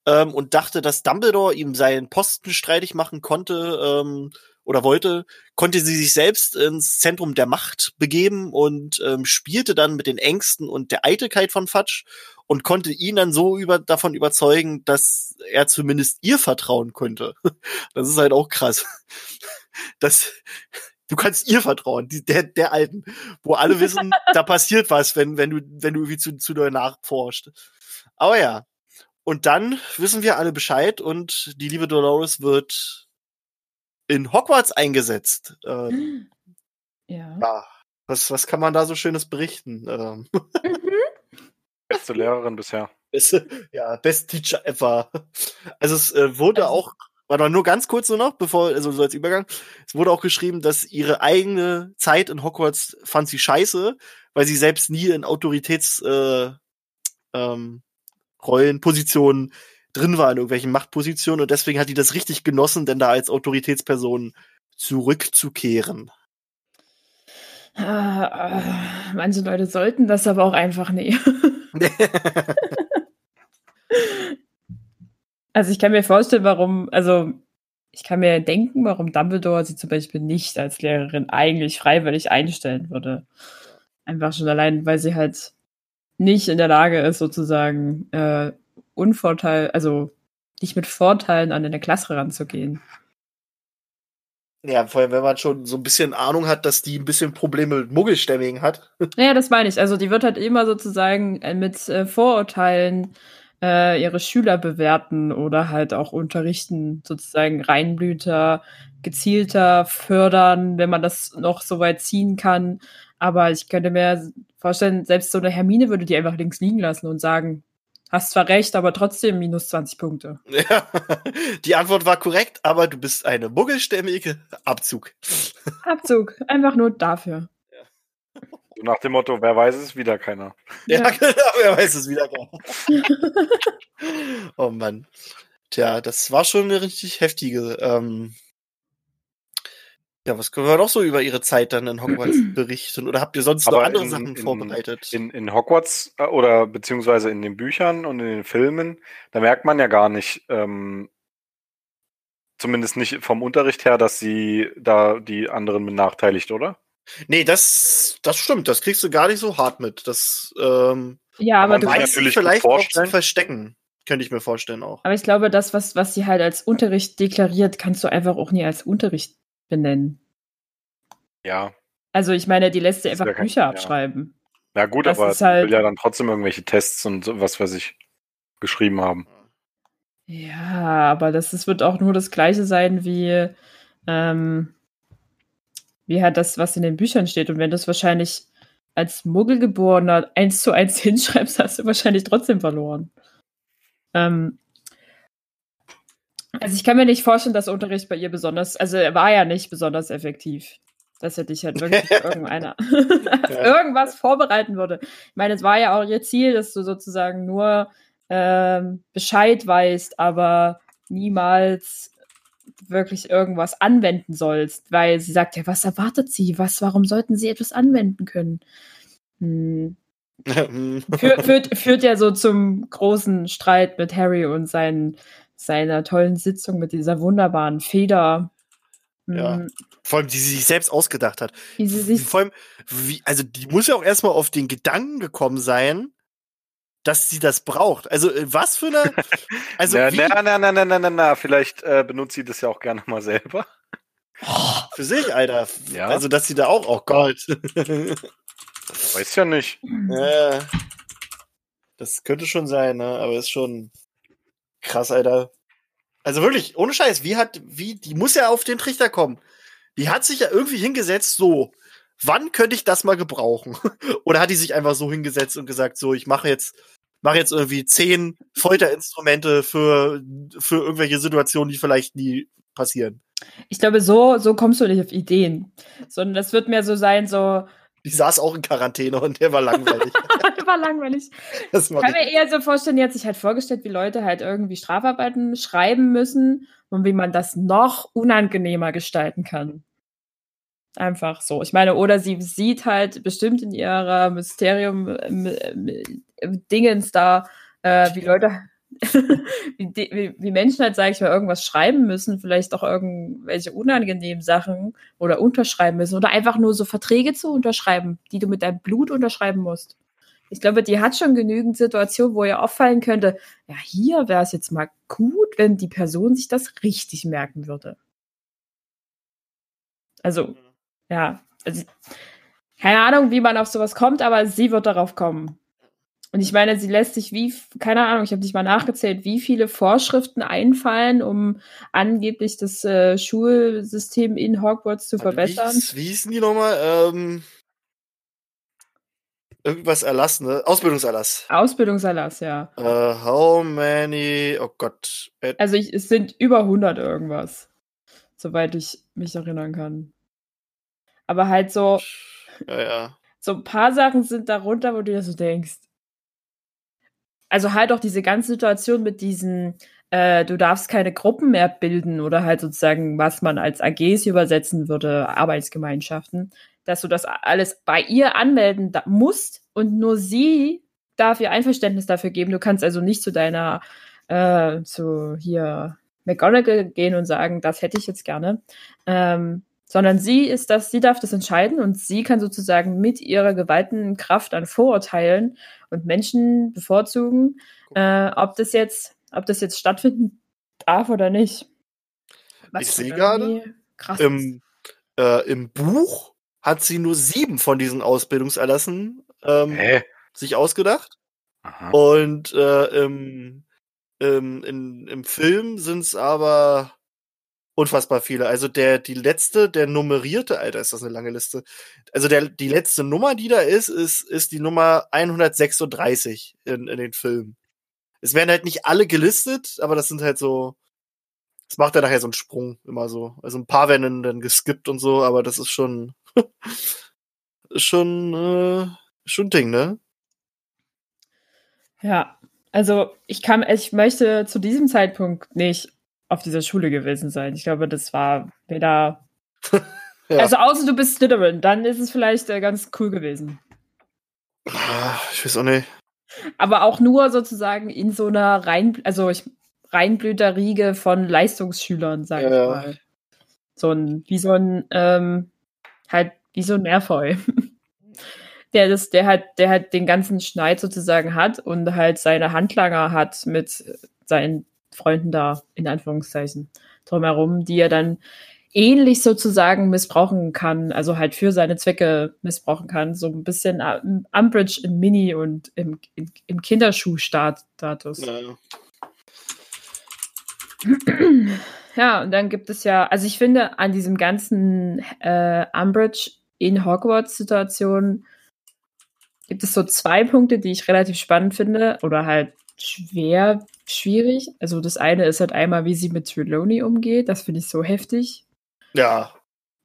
ähm, und dachte, dass Dumbledore ihm seinen Posten streitig machen konnte ähm, oder wollte, konnte sie sich selbst ins Zentrum der Macht begeben und ähm, spielte dann mit den Ängsten und der Eitelkeit von Fatsch und konnte ihn dann so über, davon überzeugen, dass er zumindest ihr vertrauen könnte. Das ist halt auch krass. Das, du kannst ihr vertrauen, die, der, der Alten, wo alle wissen, da passiert was, wenn, wenn du, wenn du irgendwie zu, zu doll nachforscht. Aber ja. Und dann wissen wir alle Bescheid und die liebe Dolores wird in Hogwarts eingesetzt. Ähm, Ja. ja. Was, was kann man da so Schönes berichten? Ähm, Beste Lehrerin bisher. beste, ja, best Teacher ever. Also es äh, wurde Also- auch, warte mal, nur ganz kurz nur noch, bevor, also so als Übergang, es wurde auch geschrieben, dass ihre eigene Zeit in Hogwarts fand sie scheiße, weil sie selbst nie in Autoritäts äh, ähm, Rollen, Positionen drin war, in irgendwelchen Machtpositionen und deswegen hat die das richtig genossen, denn da als Autoritätsperson zurückzukehren. Ah, äh, manche Leute sollten das aber auch einfach nicht. Also ich kann mir vorstellen, warum, also ich kann mir denken, warum Dumbledore sie zum Beispiel nicht als Lehrerin eigentlich freiwillig einstellen würde. Einfach schon allein, weil sie halt nicht in der Lage ist, sozusagen äh, Unvorteil, also nicht mit Vorteilen an eine Klasse ranzugehen. Ja, vor allem, wenn man schon so ein bisschen Ahnung hat, dass die ein bisschen Probleme mit Muggelstämmigen hat. Naja, das meine ich. Also die wird halt immer sozusagen äh, mit äh, Vorurteilen äh, ihre Schüler bewerten oder halt auch unterrichten, sozusagen Reinblüter, gezielter fördern, wenn man das noch so weit ziehen kann. Aber ich könnte mir vorstellen, selbst so eine Hermine würde die einfach links liegen lassen und sagen, Hast zwar recht, aber trotzdem minus 20 Punkte. Ja, die Antwort war korrekt, aber du bist eine muggelstämmige Abzug. Abzug. Einfach nur dafür. So nach dem Motto, wer weiß es, wieder keiner. Ja, genau, wer weiß es wieder. oh Mann. Tja, das war schon eine richtig heftige. Ähm ja, was können wir noch so über Ihre Zeit dann in Hogwarts berichten? Oder habt ihr sonst Aber noch andere in- Sachen in- vorbereitet? In, in Hogwarts äh, oder beziehungsweise in den Büchern und in den Filmen, da merkt man ja gar nicht, ähm, zumindest nicht vom Unterricht her, dass sie da die anderen benachteiligt, oder? Nee, das, das stimmt. Das kriegst du gar nicht so hart mit. Das ähm, Ja, aber du natürlich gut vielleicht auch zu verstecken. Könnte ich mir vorstellen auch. Aber ich glaube, das, was, was sie halt als Unterricht deklariert, kannst du einfach auch nie als Unterricht benennen. Ja. Also ich meine, die lässt ist einfach kein- Bücher ja. abschreiben. Na gut, Das aber halt- will ja dann trotzdem irgendwelche Tests und was weiß ich geschrieben haben. Ja, aber das, das wird auch nur das gleiche sein wie, ähm, wie halt das, was in den Büchern steht. Und wenn du es wahrscheinlich als Muggelgeborener eins zu eins hinschreibst, hast du wahrscheinlich trotzdem verloren. Ähm, also ich kann mir nicht vorstellen, dass Unterricht bei ihr besonders, also er war ja nicht besonders effektiv. Dass er dich halt wirklich irgendeiner, irgendwas vorbereiten würde. Ich meine, es war ja auch ihr Ziel, dass du sozusagen nur ähm, Bescheid weißt, aber niemals wirklich irgendwas anwenden sollst, weil sie sagt ja, was erwartet sie? Was, warum sollten sie etwas anwenden können? Hm. Führ, führt, führt ja so zum großen Streit mit Harry und seinen, seiner tollen Sitzung mit dieser wunderbaren Feder. Hm, Ja. Vor allem, die sie sich selbst ausgedacht hat. Wie sie sich Vor allem, wie, also die muss ja auch erstmal auf den Gedanken gekommen sein, dass sie das braucht. Also äh, was für eine. Also na, na, na, na, na, na, na, na, vielleicht äh, benutzt sie das ja auch gerne mal selber. für sich, Alter. Ja. Also dass sie da auch, oh Gott. Weiß ja nicht. ja, das könnte schon sein, ne? Aber ist schon krass, Alter. Also wirklich, ohne Scheiß, wie hat, wie, die muss ja auf den Trichter kommen. Die hat sich ja irgendwie hingesetzt, so, wann könnte ich das mal gebrauchen? Oder hat die sich einfach so hingesetzt und gesagt, so, ich mache jetzt, mache jetzt irgendwie zehn Folterinstrumente für, für irgendwelche Situationen, die vielleicht nie passieren. Ich glaube, so, so kommst du nicht auf Ideen. Sondern das wird mehr so sein, so, Die saß auch in Quarantäne und der war langweilig. war langweilig. das Ich kann mir eher so vorstellen, die hat sich halt vorgestellt, wie Leute halt irgendwie Strafarbeiten schreiben müssen und wie man das noch unangenehmer gestalten kann. Einfach so. Ich meine, oder sie sieht halt bestimmt in ihrer Mysterium-Dingens da, äh, wie Leute, wie, wie, wie Menschen halt, sage ich mal, irgendwas schreiben müssen, vielleicht auch irgendwelche unangenehmen Sachen oder unterschreiben müssen oder einfach nur so Verträge zu unterschreiben, die du mit deinem Blut unterschreiben musst. Ich glaube, die hat schon genügend Situationen, wo ihr auffallen könnte, ja, hier wäre es jetzt mal gut, wenn die Person sich das richtig merken würde. Also, ja, also, keine Ahnung, wie man auf sowas kommt, aber sie wird darauf kommen. Und ich meine, sie lässt sich wie, keine Ahnung, ich habe nicht mal nachgezählt, wie viele Vorschriften einfallen, um angeblich das äh, Schulsystem in Hogwarts zu verbessern. Wie, wie hießen die nochmal? Ähm, irgendwas Erlass, ne? Ausbildungserlass. Ausbildungserlass, ja. Äh, how many, oh Gott. Also ich, es sind über 100 irgendwas, soweit ich mich erinnern kann. Aber halt so, ja, ja. so ein paar Sachen sind darunter, wo du dir so denkst. Also halt auch diese ganze Situation mit diesen, äh, du darfst keine Gruppen mehr bilden oder halt sozusagen, was man als AGs übersetzen würde, Arbeitsgemeinschaften, dass du das alles bei ihr anmelden musst und nur sie darf ihr Einverständnis dafür geben. Du kannst also nicht zu deiner, äh, zu hier McGonagall gehen und sagen, das hätte ich jetzt gerne. Ähm, sondern sie ist das, sie darf das entscheiden und sie kann sozusagen mit ihrer gewaltigen Kraft an Vorurteilen und Menschen bevorzugen, äh, ob das jetzt, ob das jetzt stattfinden darf oder nicht. Ich sehe gerade. Im, äh, Im Buch hat sie nur sieben von diesen Ausbildungserlassen ähm, Hä? sich ausgedacht. Aha. Und äh, im, im, in, im Film sind es aber unfassbar viele. Also der, die letzte, der nummerierte, Alter, ist das eine lange Liste. Also der, die letzte Nummer, die da ist, ist, ist die Nummer 136 in, in den Filmen. es werden halt nicht alle gelistet, aber das sind halt so, das macht ja nachher so einen Sprung immer so. Also ein paar werden dann geskippt und so, aber das ist schon, schon, äh, schon Ding, ne? Ja, also ich kann, ich möchte zu diesem Zeitpunkt nicht auf dieser Schule gewesen sein. Ich glaube, das war weder. ja. Also außer du bist Slytherin, dann ist es vielleicht äh, ganz cool gewesen. Ah, ich weiß auch nicht. Aber auch nur sozusagen in so einer rein, also ich, Reinblüterriege von Leistungsschülern, sag ja. ich mal. So ein, wie so ein, ähm, halt, wie so ein Meerfeu. der das, der halt, der halt den ganzen Schneid sozusagen hat und halt seine Handlanger hat mit seinen Freunden da, in Anführungszeichen, drumherum, die er dann ähnlich sozusagen missbrauchen kann, also halt für seine Zwecke missbrauchen kann. So ein bisschen Umbridge in Mini und im, im, im Kinderschuhstatus. Ja. ja, und dann gibt es ja, also ich finde an diesem ganzen äh, Umbridge in Hogwarts-Situation gibt es so zwei Punkte, die ich relativ spannend finde oder halt schwer, schwierig. Also das eine ist halt einmal, wie sie mit Trelawney umgeht. Das finde ich so heftig. Ja.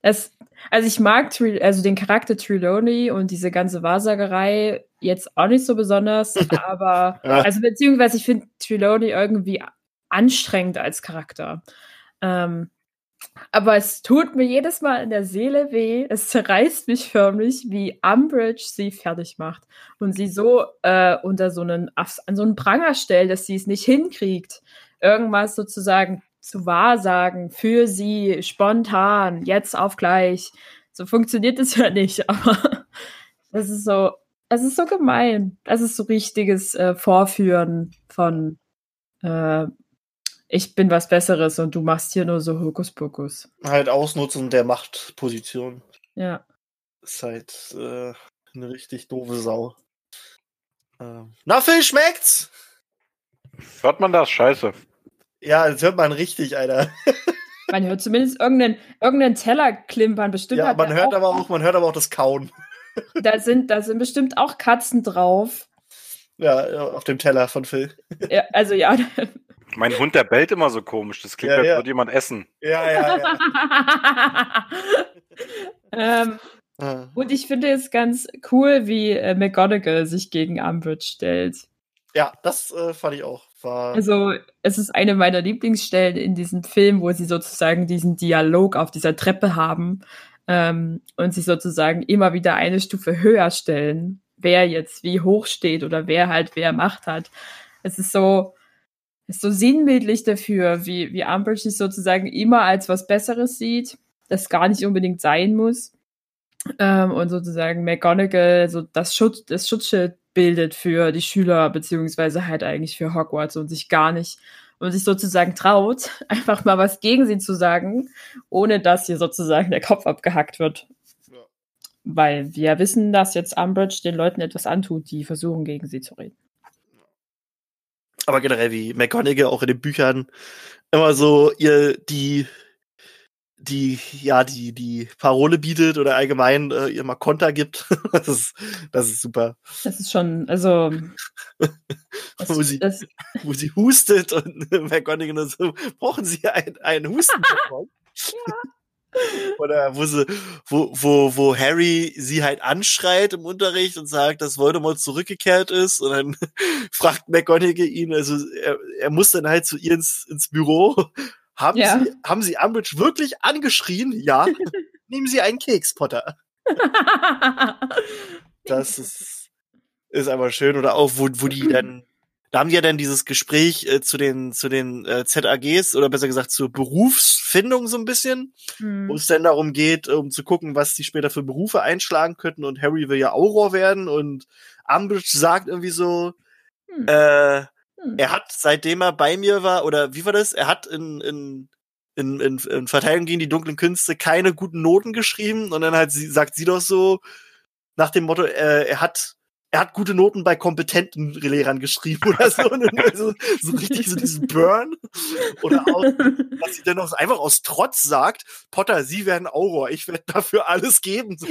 Es, also ich mag also den Charakter Trelawney und diese ganze Wahrsagerei jetzt auch nicht so besonders, aber ja. also beziehungsweise ich finde Trelawney irgendwie anstrengend als Charakter. Ähm, aber es tut mir jedes Mal in der Seele weh. Es zerreißt mich förmlich, wie Umbridge sie fertig macht und sie so äh, unter so einen an so einen Pranger stellt, dass sie es nicht hinkriegt, irgendwas sozusagen zu wahrsagen für sie spontan, jetzt auf gleich. So funktioniert es ja nicht, aber das ist so, es ist so gemein. Das ist so richtiges äh, Vorführen von äh, ich bin was Besseres und du machst hier nur so Hokuspokus. Halt Ausnutzen der Machtposition. Ja. Ist halt äh, eine richtig doofe Sau. Ähm. Na, Phil, schmeckt's? Hört man das? Scheiße. Ja, das hört man richtig, Alter. Man hört zumindest irgendeinen, irgendeinen Teller klimpern. Bestimmt ja, man hört auch, aber auch, man hört aber auch das Kauen. Da sind, da sind bestimmt auch Katzen drauf. Ja, auf dem Teller von Phil. Ja, also ja, mein Hund, der bellt immer so komisch. Das klingt, ja, als ja. würde jemand essen. Ja, ja, ja. ähm, ah. Und ich finde es ganz cool, wie äh, McGonagall sich gegen Umbridge stellt. Ja, das äh, fand ich auch. War also, es ist eine meiner Lieblingsstellen in diesem Film, wo sie sozusagen diesen Dialog auf dieser Treppe haben ähm, und sich sozusagen immer wieder eine Stufe höher stellen, wer jetzt wie hoch steht oder wer halt wer Macht hat. Es ist so, ist so sinnbildlich dafür, wie, wie Umbridge sich sozusagen immer als was Besseres sieht, das gar nicht unbedingt sein muss. Ähm, und sozusagen McGonagall so das, Schutz, das Schutzschild bildet für die Schüler, beziehungsweise halt eigentlich für Hogwarts und sich gar nicht und sich sozusagen traut, einfach mal was gegen sie zu sagen, ohne dass hier sozusagen der Kopf abgehackt wird. Ja. Weil wir wissen, dass jetzt Umbridge den Leuten etwas antut, die versuchen, gegen sie zu reden aber generell wie McGonagall auch in den Büchern immer so ihr die die ja die die Parole bietet oder allgemein äh, ihr mal Konter gibt. das ist das ist super. Das ist schon also das, wo, sie, das, wo sie hustet und McGonagall so brauchen Sie einen einen Hustenbonbon? ja. Oder wo sie, wo, wo, wo Harry sie halt anschreit im Unterricht und sagt, dass Voldemort zurückgekehrt ist. Und dann fragt McGonagall ihn, also er, er muss dann halt zu ihr ins, ins Büro. Haben, ja. sie, haben sie Umbridge wirklich angeschrien? Ja. Nehmen Sie einen Keks, Potter. das ist, ist einfach schön. Oder auch, wo, wo die dann da haben die ja dann dieses Gespräch äh, zu den zu den äh, ZAGs oder besser gesagt zur Berufsfindung so ein bisschen, hm. wo es dann darum geht, um zu gucken, was die später für Berufe einschlagen könnten und Harry will ja Auror werden und Umbridge sagt irgendwie so, hm. äh, hm. er hat seitdem er bei mir war oder wie war das? Er hat in in in, in, in Verteidigung gegen die dunklen Künste keine guten Noten geschrieben und dann halt sie, sagt sie doch so nach dem Motto, äh, er hat er hat gute Noten bei kompetenten Lehrern geschrieben oder so. also, so richtig so diesen Burn. Oder auch, was sie dann noch einfach aus Trotz sagt, Potter, Sie werden Auror, ich werde dafür alles geben. So,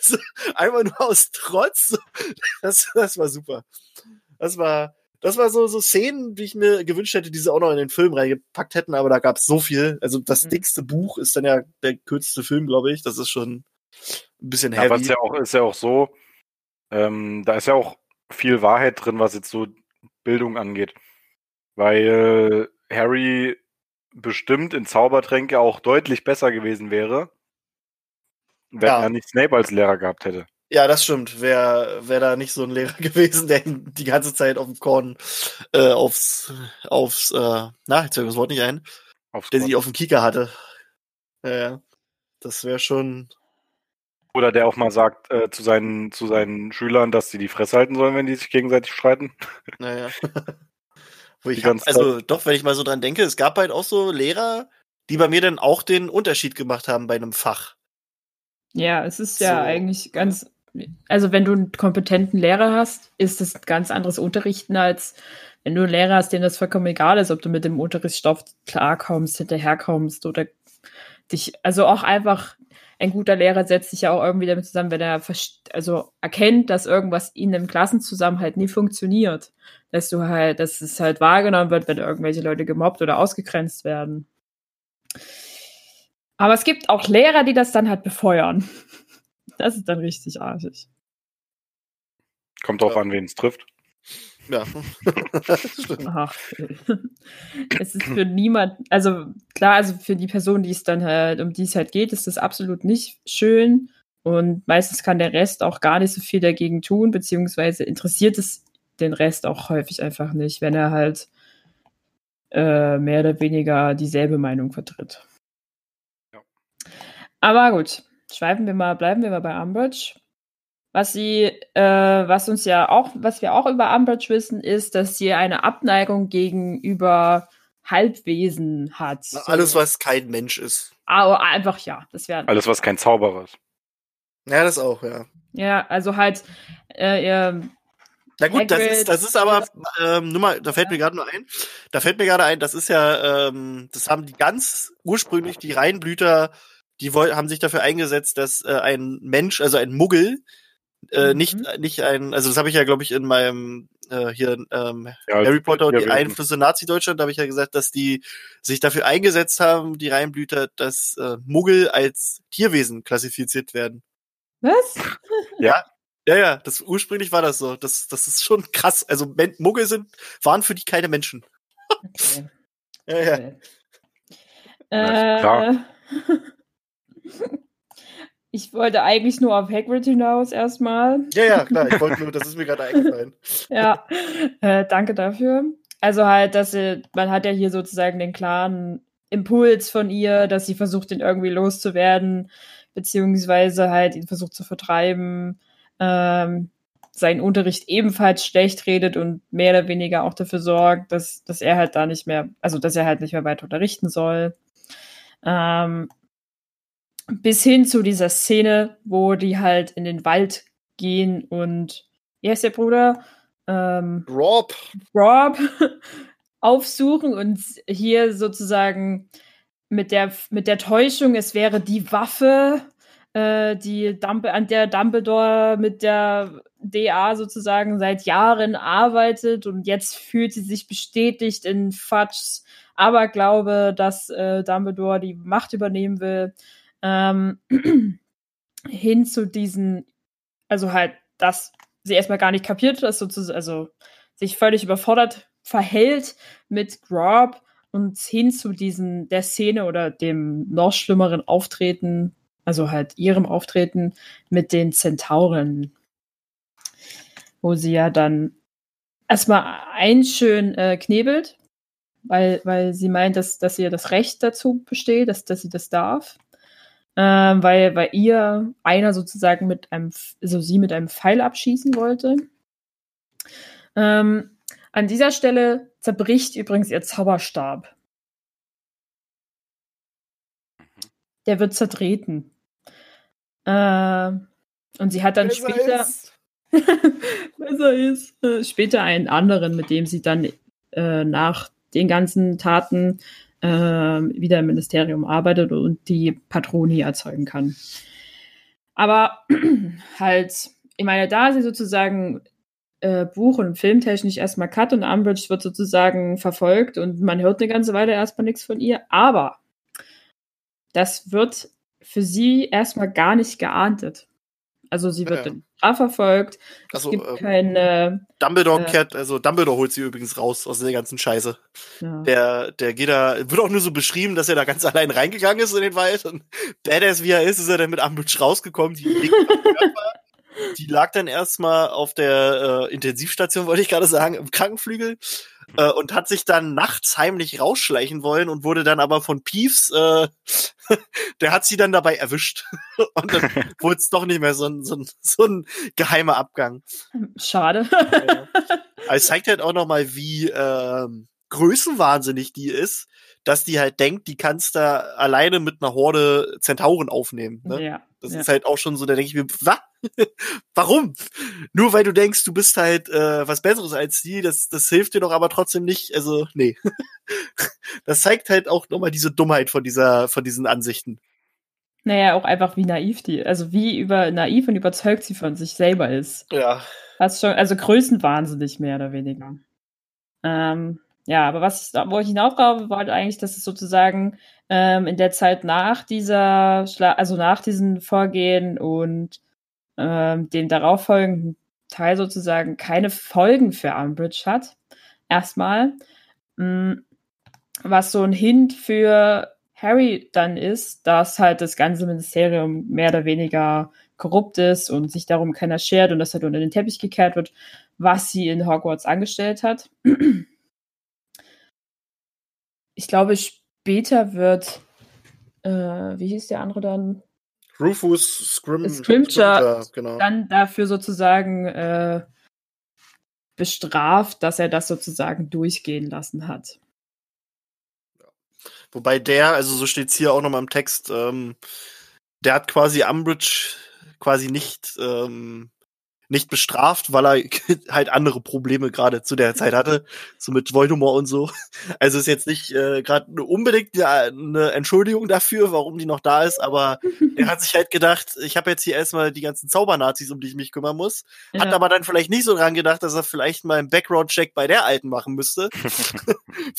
so, einfach nur aus Trotz. Das, das war super. Das war, das war so, so Szenen, wie ich mir gewünscht hätte, die sie auch noch in den Film reingepackt hätten, aber da gab es so viel. Also das Mhm. dickste Buch ist dann ja der kürzeste Film, glaube ich. Das ist schon ein bisschen Ja, aber heavy. es ist ja auch, ist ja auch so, ähm, da ist ja auch viel Wahrheit drin, was jetzt so Bildung angeht. Weil Harry bestimmt in Zaubertränke auch deutlich besser gewesen wäre, wenn Ja. er nicht Snape als Lehrer gehabt hätte. Ja, das stimmt. Wäre wär da nicht so ein Lehrer gewesen, der ihn die ganze Zeit auf dem Korn äh, aufs, aufs, äh, na, jetzt fällt mir das Wort nicht ein, Aufs der sie auf dem Kieker hatte. Ja. Das wäre schon. Oder der auch mal sagt äh, zu, seinen, zu seinen Schülern, dass sie die Fresse halten sollen, wenn die sich gegenseitig streiten. Naja. Wo ich hab, also doch, wenn ich mal so dran denke, es gab halt auch so Lehrer, die bei mir dann auch den Unterschied gemacht haben bei einem Fach. Ja, es ist ja So. eigentlich ganz, also wenn du einen kompetenten Lehrer hast, ist es ein ganz anderes Unterrichten, als wenn du einen Lehrer hast, dem das vollkommen egal ist, ob du mit dem Unterrichtsstoff klarkommst, hinterherkommst oder dich, also auch einfach ein guter Lehrer setzt sich ja auch irgendwie damit zusammen, wenn er also erkennt, dass irgendwas in einem Klassenzusammenhalt nie funktioniert. Dass du halt, dass es halt wahrgenommen wird, wenn irgendwelche Leute gemobbt oder ausgegrenzt werden. Aber es gibt auch Lehrer, die das dann halt befeuern. Das ist dann richtig artig. Kommt drauf Ja. an, wen es trifft. Ja. Ach, es ist für niemand, also klar, also für die Person, die es dann halt, um die es halt geht, ist das absolut nicht schön. Und meistens kann der Rest auch gar nicht so viel dagegen tun, beziehungsweise interessiert es den Rest auch häufig einfach nicht, wenn er halt äh, mehr oder weniger dieselbe Meinung vertritt. Ja. Aber gut, schweifen wir mal, bleiben wir mal bei Umbridge. Was sie, äh, was uns ja auch, was wir auch über Umbridge wissen, ist, dass sie eine Abneigung gegenüber Halbwesen hat. So- Alles, was kein Mensch ist. Ah, einfach ja, das wäre. Alles, was kein Zauberer ist. Ja, das auch, ja. Ja, also halt, äh, ihr, Na gut, das ist, das ist aber, ähm, nur mal, da fällt mir gerade nur ein, da fällt mir gerade ein, das ist ja, ähm, das haben die ganz ursprünglich, die Reinblüter, die woll, haben sich dafür eingesetzt, dass äh, ein Mensch, also ein Muggel, äh, Mhm. nicht, nicht ein, also das habe ich ja, glaube ich, in meinem äh, hier ähm, Ja, Harry Potter und ja, die Einflüsse Nazi-Deutschland, da habe ich ja gesagt, dass die sich dafür eingesetzt haben, die Reinblüter, dass äh, Muggel als Tierwesen klassifiziert werden. was? Ja, ja, das ursprünglich war das so. Das, das ist schon krass. Also Men Muggel sind, waren für die keine Menschen. Okay. Ja, ja. Okay. Ist klar. Äh, ich wollte eigentlich nur auf Hagrid hinaus erstmal. Ja, ja, klar. Ich wollte nur, das ist mir gerade eingefallen. Ja, äh, danke dafür. Also halt, dass sie, man hat ja hier sozusagen den klaren Impuls von ihr, dass sie versucht, ihn irgendwie loszuwerden, beziehungsweise halt ihn versucht zu vertreiben, ähm, seinen Unterricht ebenfalls schlecht redet und mehr oder weniger auch dafür sorgt, dass, dass er halt da nicht mehr, also dass er halt nicht mehr weiter unterrichten soll. Ähm, bis hin zu dieser Szene, wo die halt in den Wald gehen und wie heißt der Bruder? Ähm, Rob. Rob aufsuchen und hier sozusagen mit der, mit der Täuschung, es wäre die Waffe, äh, die Dumble an der Dumbledore mit der DA sozusagen seit Jahren arbeitet und jetzt fühlt sie sich bestätigt in Fudges Aberglaube, dass äh, Dumbledore die Macht übernehmen will, ähm, hin zu diesen, also halt, dass sie erstmal gar nicht kapiert, dass sozusagen, also sich völlig überfordert verhält mit Grob und hin zu diesen, der Szene oder dem noch schlimmeren Auftreten, also halt ihrem Auftreten mit den Zentauren, wo sie ja dann erstmal ein schön äh, knebelt, weil, weil sie meint, dass, dass ihr das Recht dazu besteht, dass, dass sie das darf. Ähm, weil, weil ihr einer sozusagen mit einem, also sie mit einem Pfeil abschießen wollte. Ähm, an dieser Stelle zerbricht übrigens ihr Zauberstab. Der wird zertreten. Äh, und sie hat dann Besser später ist. besser ist, äh, später einen anderen, mit dem sie dann äh, nach den ganzen Taten äh, wieder im Ministerium arbeitet und die Patroni erzeugen kann. Aber halt, ich meine, da sie sozusagen äh, Buch- und filmtechnisch erstmal Cut und Umbridge wird sozusagen verfolgt und man hört eine ganze Weile erstmal nichts von ihr. Aber das wird für sie erstmal gar nicht geahndet. Also sie wird Ja. dann strafverfolgt. Also, es gibt ähm, keine. Dumbledore Äh. kehrt, also Dumbledore holt sie übrigens raus aus der ganzen Scheiße. Ja. Der, der geht da, wird auch nur so beschrieben, dass er da ganz allein reingegangen ist in den Wald und badass wie er ist, ist er dann mit Umbridge rausgekommen. Die, die lag dann erstmal auf der äh, Intensivstation, wollte ich gerade sagen, im Krankenflügel äh, und hat sich dann nachts heimlich rausschleichen wollen und wurde dann aber von Peeves, äh, der hat sie dann dabei erwischt. und dann wurde es doch nicht mehr so ein, so ein, so ein geheimer Abgang. Schade. Ja. Aber es zeigt halt auch noch mal, wie ähm, größenwahnsinnig die ist, dass die halt denkt, die kannst da alleine mit einer Horde Zentauren aufnehmen. Ne? Ja. Das ja. ist halt auch schon so, da denke ich mir, was? Warum? Nur weil du denkst, du bist halt äh, was Besseres als die, das, das hilft dir doch aber trotzdem nicht. Also, nee. das zeigt halt auch nochmal diese Dummheit von dieser, von diesen Ansichten. Naja, auch einfach wie naiv die, also wie über naiv und überzeugt sie von sich selber ist. Ja. Hast schon, also größenwahnsinnig mehr oder weniger. Ähm, ja, aber was, wo ich hinaufgabe, war halt eigentlich, dass es sozusagen ähm, in der Zeit nach dieser, Schla also nach diesem Vorgehen und ähm, dem darauffolgenden Teil sozusagen keine Folgen für Umbridge hat. Erstmal. Mh, was so ein Hint für Harry dann ist, dass halt das ganze Ministerium mehr oder weniger korrupt ist und sich darum keiner schert und das halt unter den Teppich gekehrt wird, was sie in Hogwarts angestellt hat. Ich glaube, später wird, äh, wie hieß der andere dann? Rufus Scrim Scrimger, genau. Dann dafür sozusagen äh, bestraft, dass er das sozusagen durchgehen lassen hat. Wobei der, also so steht's hier auch nochmal im Text, ähm, der hat quasi Umbridge quasi nicht, ähm, nicht bestraft, weil er halt andere Probleme gerade zu der Zeit hatte, so mit Voldemort und so. Also ist jetzt nicht äh, gerade unbedingt ja, eine Entschuldigung dafür, warum die noch da ist, aber er hat sich halt gedacht, ich habe jetzt hier erstmal die ganzen Zaubernazis, um die ich mich kümmern muss. Hat Ja. aber dann vielleicht nicht so dran gedacht, dass er vielleicht mal einen Background-Check bei der Alten machen müsste.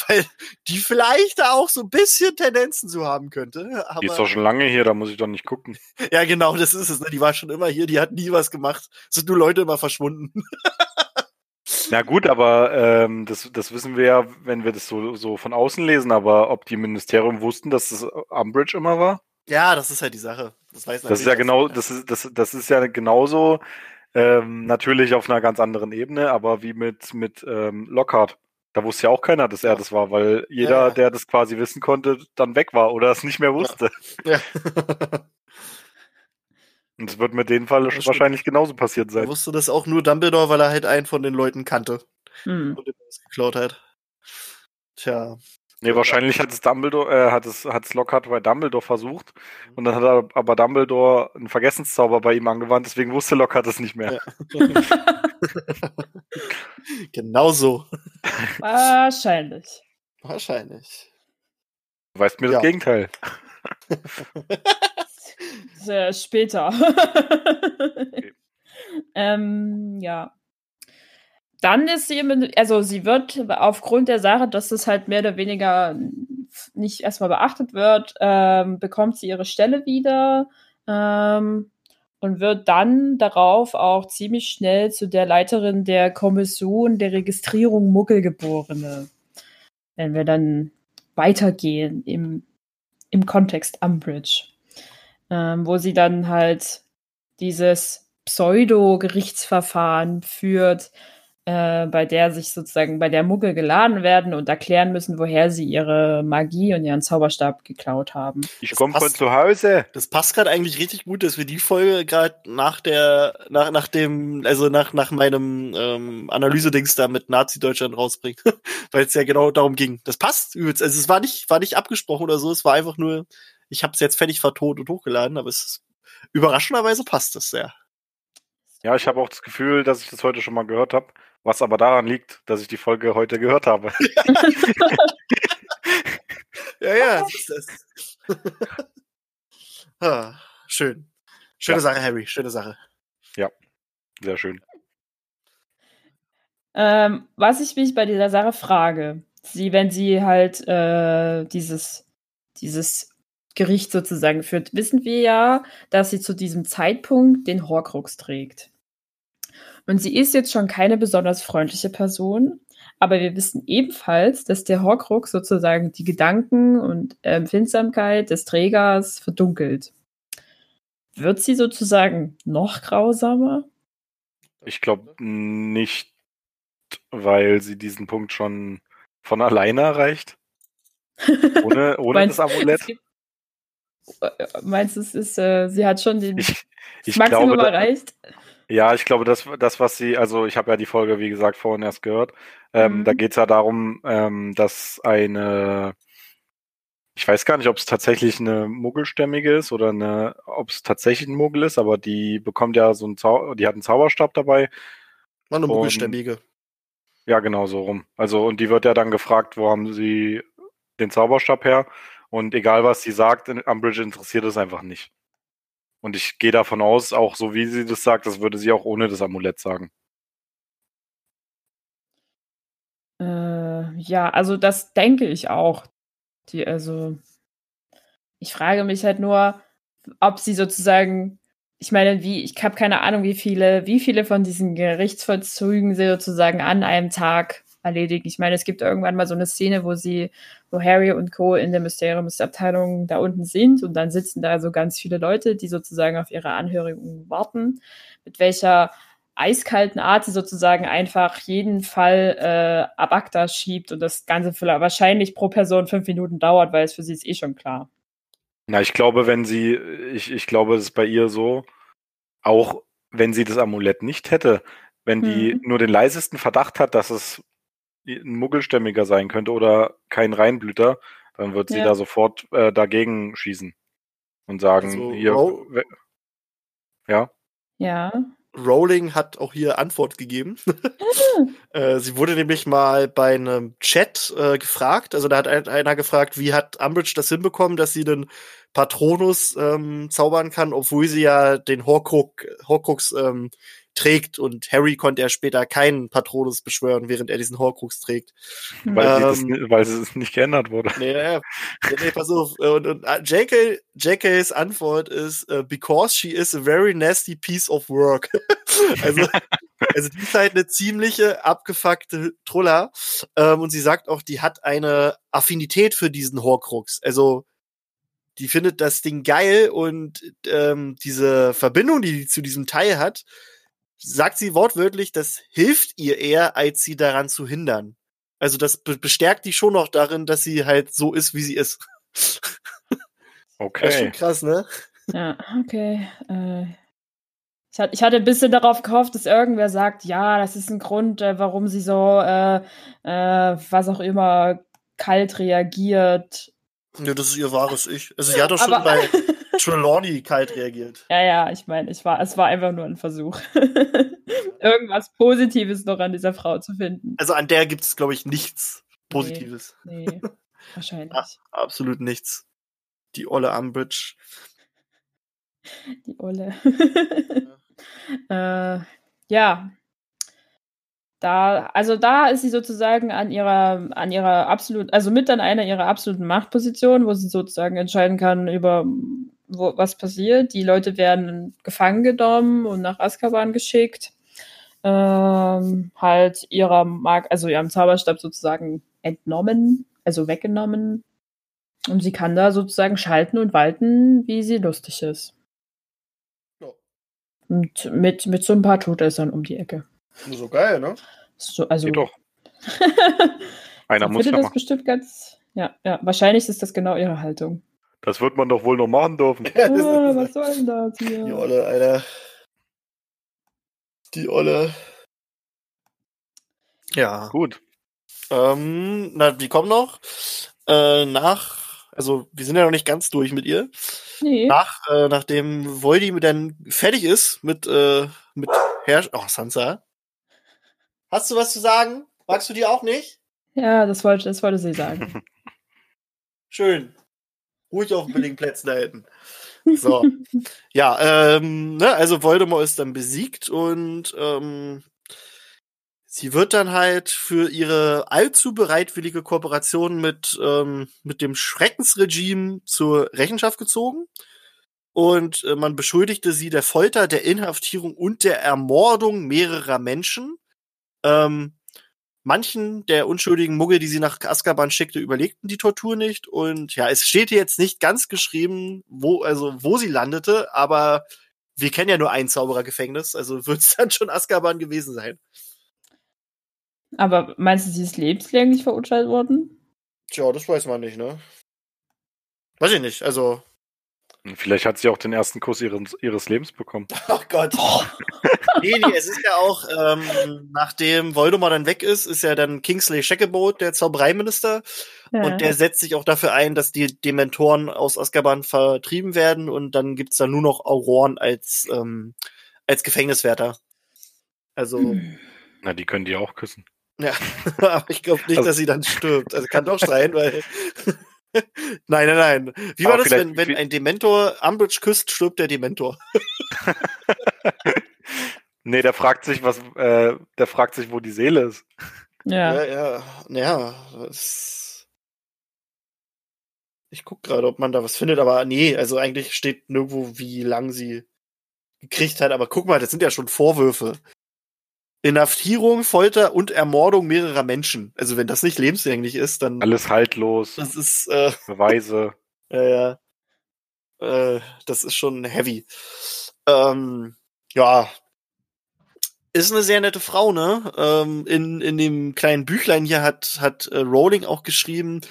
Weil die vielleicht da auch so ein bisschen Tendenzen zu haben könnte. Aber, Die ist doch schon lange hier, da muss ich doch nicht gucken. ja, genau, das ist es. Ne? Die war schon immer hier, die hat nie was gemacht. Es sind nur Leute immer verschwunden. Na gut, aber ähm, das, das wissen wir ja, wenn wir das so, so von außen lesen, aber ob die Ministerium wussten, dass das Umbridge immer war? ja, das ist halt die Sache. Das, weiß Das ist ja genau, das ist, das, das ist ja genauso ähm, natürlich auf einer ganz anderen Ebene, aber wie mit, mit ähm, Lockhart. Da wusste ja auch keiner, dass er das war, weil jeder, Ja, ja. der das quasi wissen konnte, dann weg war oder es nicht mehr wusste. Ja. Und es wird mit dem Fall wahrscheinlich genauso passiert er sein. wusste das auch nur Dumbledore, weil er halt einen von den Leuten kannte Hm. und ihm das geklaut hat. Tja. Nee, wahrscheinlich hat es Dumbledore, äh, hat es, hat es Lockhart bei Dumbledore versucht und dann hat er aber Dumbledore einen Vergessenszauber bei ihm angewandt, deswegen wusste Lockhart es nicht mehr. Ja. genau so. Wahrscheinlich. Wahrscheinlich. Du weißt mir Ja. das Gegenteil. Sehr später. ähm, ja. Dann ist sie, im- also sie wird aufgrund der Sache, dass es halt mehr oder weniger nicht erstmal beachtet wird, ähm, bekommt sie ihre Stelle wieder ähm, und wird dann darauf auch ziemlich schnell zu der Leiterin der Kommission der Registrierung Muggelgeborene. Wenn wir dann weitergehen im, im Kontext Umbridge ähm, wo sie dann halt dieses Pseudo-Gerichtsverfahren führt, äh, bei der sich sozusagen, bei der Muggel geladen werden und erklären müssen, woher sie ihre Magie und ihren Zauberstab geklaut haben. Ich komme von zu Hause. Das passt gerade eigentlich richtig gut, dass wir die Folge gerade nach der, nach, nach dem, also nach, nach meinem ähm, Analyse-Dings da mit Nazi-Deutschland rausbringen. Weil es ja genau darum ging. Das passt übelst. Also es war nicht, war nicht abgesprochen oder so, es war einfach nur, ich habe es jetzt fertig vertont und hochgeladen, aber es ist, überraschenderweise passt es sehr. Ja, ich habe auch das Gefühl, dass ich das heute schon mal gehört habe, was aber daran liegt, dass ich die Folge heute gehört habe. Ja, ja, das ist das. ah, schön. Schöne Ja. Sache, Harry, schöne Sache. Sehr schön. Ähm, was ich mich bei dieser Sache frage, sie, wenn sie halt äh, dieses, dieses Gericht sozusagen führt, wissen wir ja, dass sie zu diesem Zeitpunkt den Horcrux trägt. Und sie ist jetzt schon keine besonders freundliche Person, aber wir wissen ebenfalls, dass der Horcrux sozusagen die Gedanken und Empfindsamkeit des Trägers verdunkelt. Wird sie sozusagen noch grausamer? Ich glaube nicht, weil sie diesen Punkt schon von alleine erreicht. Ohne, ohne das Amulett. es gibt- Meinst du, es ist, äh, sie hat schon den Ich, ich Maximum glaube, erreicht? ja, ich glaube, das, das, was sie, also ich habe ja die Folge, wie gesagt, vorhin erst gehört. Ähm, Mhm. Da geht es ja darum, ähm, dass eine, ich weiß gar nicht, ob es tatsächlich eine Muggelstämmige ist oder eine, ob es tatsächlich ein Muggel ist, aber die bekommt ja so einen Zau die hat einen Zauberstab dabei. War eine Muggelstämmige. Ja, genau so rum. Also, und die wird ja dann gefragt, wo haben sie den Zauberstab her? Und egal, was sie sagt, Umbridge interessiert es einfach nicht. Und ich gehe davon aus, auch so wie sie das sagt, das würde sie auch ohne das Amulett sagen. Äh, ja, also das denke ich auch. Die, also, ich frage mich halt nur, ob sie sozusagen, ich meine, wie, ich habe keine Ahnung, wie viele, wie viele von diesen Gerichtsvollzügen sie sozusagen an einem Tag erledigen. Ich meine, es gibt irgendwann mal so eine Szene, wo sie, wo Harry und Co. in der Mysteriumsabteilung da unten sind und dann sitzen da so ganz viele Leute, die sozusagen auf ihre Anhörigen warten, mit welcher eiskalten Art sie sozusagen einfach jeden Fall äh, ab Acta schiebt und das Ganze vielleicht wahrscheinlich pro Person fünf Minuten dauert, weil es für sie ist eh schon klar. Na, ich glaube, wenn sie, ich, ich glaube, es ist bei ihr so, auch wenn sie das Amulett nicht hätte, wenn die Mhm. nur den leisesten Verdacht hat, dass es ein Muggelstämmiger sein könnte oder kein Reinblüter, dann wird sie Ja. da sofort äh, dagegen schießen und sagen, Also, hier, Ro- ja, Ja. Rowling hat auch hier Antwort gegeben. äh, sie wurde nämlich mal bei einem Chat äh, gefragt. Also da hat ein, einer gefragt, wie hat Umbridge das hinbekommen, dass sie den Patronus ähm, zaubern kann, obwohl sie ja den Horcrux, Horcrux ähm, trägt. Und Harry konnte ja später keinen Patronus beschwören, während er diesen Horcrux trägt. weil, sie das, Ähm, weil es nicht geändert wurde. Nee, nee, nee pass auf. Und, und äh, JK, JKs Antwort ist, äh, because she is a very nasty piece of work. also, also die ist halt eine ziemliche abgefuckte Truller. Ähm, und sie sagt auch, die hat eine Affinität für diesen Horcrux. Also die findet das Ding geil und ähm, diese Verbindung, die die zu diesem Teil hat, sagt sie wortwörtlich, das hilft ihr eher, als sie daran zu hindern. Also das be bestärkt die schon noch darin, dass sie halt so ist, wie sie ist. Das ist schon Okay. krass, ne? Ja, okay. Äh, ich, hatte, ein bisschen darauf gehofft, dass irgendwer sagt, ja, das ist ein Grund, äh, warum sie so, äh, äh, was auch immer, kalt reagiert. Ja, das ist ihr wahres Ich. Also sie hat doch schon Aber- bei Trelawney kalt reagiert. Ja, ja, ich meine, ich war, es war einfach nur ein Versuch. Irgendwas Positives noch an dieser Frau zu finden. Also an der gibt es, glaube ich, nichts Positives. Nee, wahrscheinlich. Ah. Absolut nichts. Die olle Umbridge. Die Olle. äh, ja. Da, also da ist sie sozusagen an ihrer, an ihrer absolut, also mit an einer ihrer absoluten Machtpositionen, wo sie sozusagen entscheiden kann über wo, was passiert. Die Leute werden gefangen genommen und nach Azkaban geschickt. Ähm, halt ihrer Mag, also ihrem Zauberstab sozusagen entnommen, also weggenommen. Und sie kann da sozusagen schalten und walten, wie sie lustig ist. Ja. Und mit, mit so ein paar Todessern um die Ecke. So geil, ne? So, also, Geht doch. Einer ich muss das machen. bestimmt ganz. Ja, ja, wahrscheinlich ist das genau ihre Haltung. Das wird man doch wohl noch machen dürfen. Ja, das Ah, was soll denn das Die hier? Olle, Alter. Die Olle. Ja. Gut. Ähm, na, die kommen noch. Äh, nach, also wir sind ja noch nicht ganz durch mit ihr. Nee. Nach, äh, nachdem Voldy mit dann fertig ist mit, äh, mit Herrsch. Oh, Sansa. Hast du was zu sagen? Magst du die auch nicht? Ja, das wollte, das wollte sie sagen. Schön. Ruhig auf den billigen Plätzen da hinten. So. ja, ähm, ne, also Voldemort ist dann besiegt und ähm, sie wird dann halt für ihre allzu bereitwillige Kooperation mit, ähm, mit dem Schreckensregime zur Rechenschaft gezogen. Und äh, man beschuldigte sie der Folter, der Inhaftierung und der Ermordung mehrerer Menschen. Ähm, manchen der unschuldigen Muggel, die sie nach Azkaban schickte, überlegten die Tortur nicht. Und ja, es steht jetzt nicht ganz geschrieben, wo, also, wo sie landete, aber wir kennen ja nur ein Zauberergefängnis, also wird es dann schon Azkaban gewesen sein. Aber meinst du, sie ist lebenslänglich verurteilt worden? Tja, das weiß man nicht, ne? Weiß ich nicht, also. Vielleicht hat sie auch den ersten Kuss ihres, ihres Lebens bekommen. Ach Gott. nee, nee, es ist ja auch, ähm, nachdem Voldemort dann weg ist, ist ja dann Kingsley Shacklebolt der Zaubereiminister. Ja. Und der setzt sich auch dafür ein, dass die Dementoren aus Azkaban vertrieben werden und dann gibt's da nur noch Auroren als, ähm, als Gefängniswärter. Also, Hm. Na, die können die auch küssen. ja, aber ich glaube nicht, Also- dass sie dann stirbt. Also kann doch sein, weil. nein, nein, nein. Wie war Aber das, wenn, wenn ein Dementor Umbridge küsst, stirbt der Dementor? Nee, der fragt sich, was, äh, der fragt sich, wo die Seele ist. Ja. Ja, ja, naja, das. Ich guck gerade, ob man da was findet, aber nee, also eigentlich steht nirgendwo, wie lang sie gekriegt hat. Aber guck mal, das sind ja schon Vorwürfe. Inhaftierung, Folter und Ermordung mehrerer Menschen. Also wenn das nicht lebenslänglich ist, dann Alles haltlos, das ist äh, Beweise. ja, ja. Äh, das ist schon heavy. Ähm, ja. Ist eine sehr nette Frau, ne? Ähm, in, in dem kleinen Büchlein hier hat, hat äh, Rowling auch geschrieben,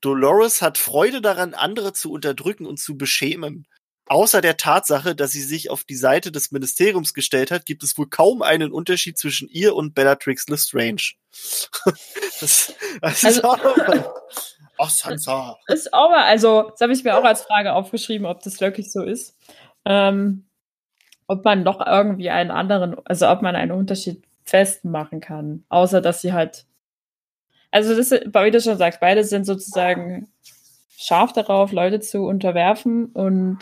Dolores hat Freude daran, andere zu unterdrücken und zu beschämen. Außer der Tatsache, dass sie sich auf die Seite des Ministeriums gestellt hat, gibt es wohl kaum einen Unterschied zwischen ihr und Bellatrix Lestrange. das, das ist Also- auch nochmal. Ach, Sansa. Ist auch mal, also, das habe ich mir auch als Frage aufgeschrieben, ob das wirklich so ist. Ähm, ob man noch irgendwie einen anderen, also ob man einen Unterschied festmachen kann. Außer dass sie halt. Also, das, ist- wie du schon sagst, beide sind sozusagen scharf darauf, Leute zu unterwerfen und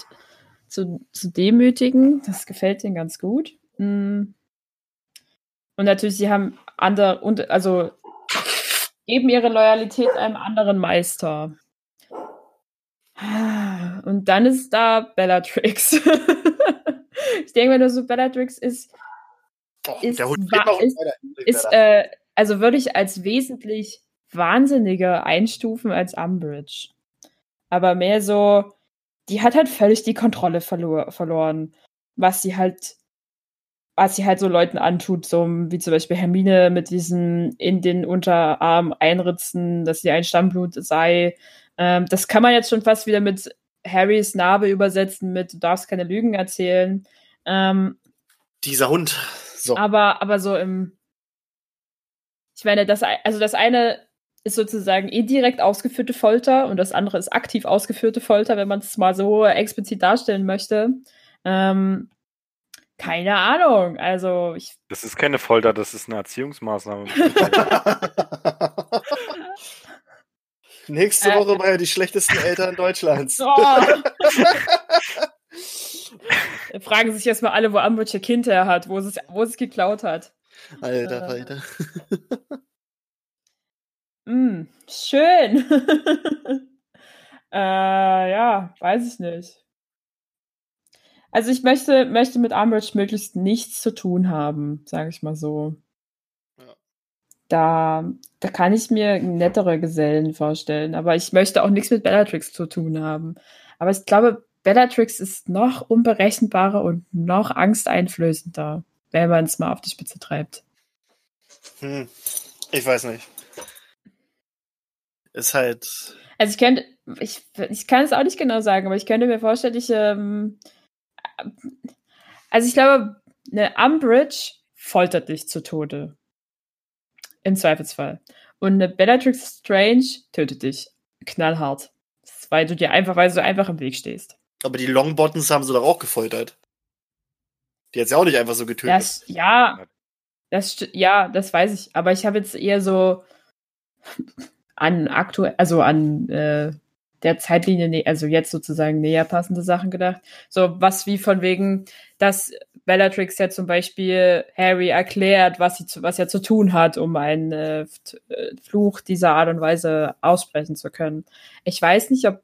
zu, zu demütigen. Das gefällt ihnen ganz gut. Mm. Und natürlich, sie haben andere, und, also geben ihre Loyalität einem anderen Meister. Und dann ist da Bellatrix. ich denke mir nur so, Bellatrix ist, Oh, Ist der Hund wa- geht noch ist- ist äh, also würde ich als wesentlich wahnsinniger einstufen als Umbridge. Aber mehr so, die hat halt völlig die Kontrolle verlor verloren, was sie halt, was sie halt so Leuten antut, so wie zum Beispiel Hermine mit diesem in den Unterarm einritzen, dass sie ein Stammblut sei. Ähm, das kann man jetzt schon fast wieder mit Harrys Narbe übersetzen, mit du darfst keine Lügen erzählen. Ähm, Dieser Hund. So. aber, aber so im. Ich meine, das, also das eine ist sozusagen indirekt ausgeführte Folter und das andere ist aktiv ausgeführte Folter, wenn man es mal so explizit darstellen möchte. Ähm, keine Ahnung. Also, ich. Das ist keine Folter, das ist eine Erziehungsmaßnahme. Nächste Äh. Woche bei die schlechtesten Eltern Deutschlands. Oh. Fragen sich erstmal alle, wo Umbridge ihr Kind her hat, wo es, wo es geklaut hat. Alter, Äh. Alter. Mm, schön. äh, ja, weiß ich nicht. Also ich möchte, möchte mit Umbridge möglichst nichts zu tun haben, sage ich mal so. Ja. Da, da kann ich mir nettere Gesellen vorstellen, aber ich möchte auch nichts mit Bellatrix zu tun haben. Aber ich glaube, Bellatrix ist noch unberechenbarer und noch angsteinflößender, wenn man es mal auf die Spitze treibt. Hm. Ich weiß nicht. Ist halt. Also ich könnte, ich, ich kann es auch nicht genau sagen, aber ich könnte mir vorstellen, ich, ähm, also ich glaube, eine Umbridge foltert dich zu Tode. Im Zweifelsfall. Und eine Bellatrix Strange tötet dich. Knallhart. Weil du dir einfach, weil du einfach im Weg stehst. Aber die Longbottoms haben sie doch auch gefoltert. Die hat sie auch nicht einfach so getötet. Das, ja, das, ja, das weiß ich. Aber ich habe jetzt eher so an aktuell, also an äh, der Zeitlinie, also jetzt sozusagen näher passende Sachen gedacht. So was wie von wegen, dass Bellatrix ja zum Beispiel Harry erklärt, was, sie zu, was er zu tun hat, um einen äh, Fluch dieser Art und Weise aussprechen zu können. Ich weiß nicht, ob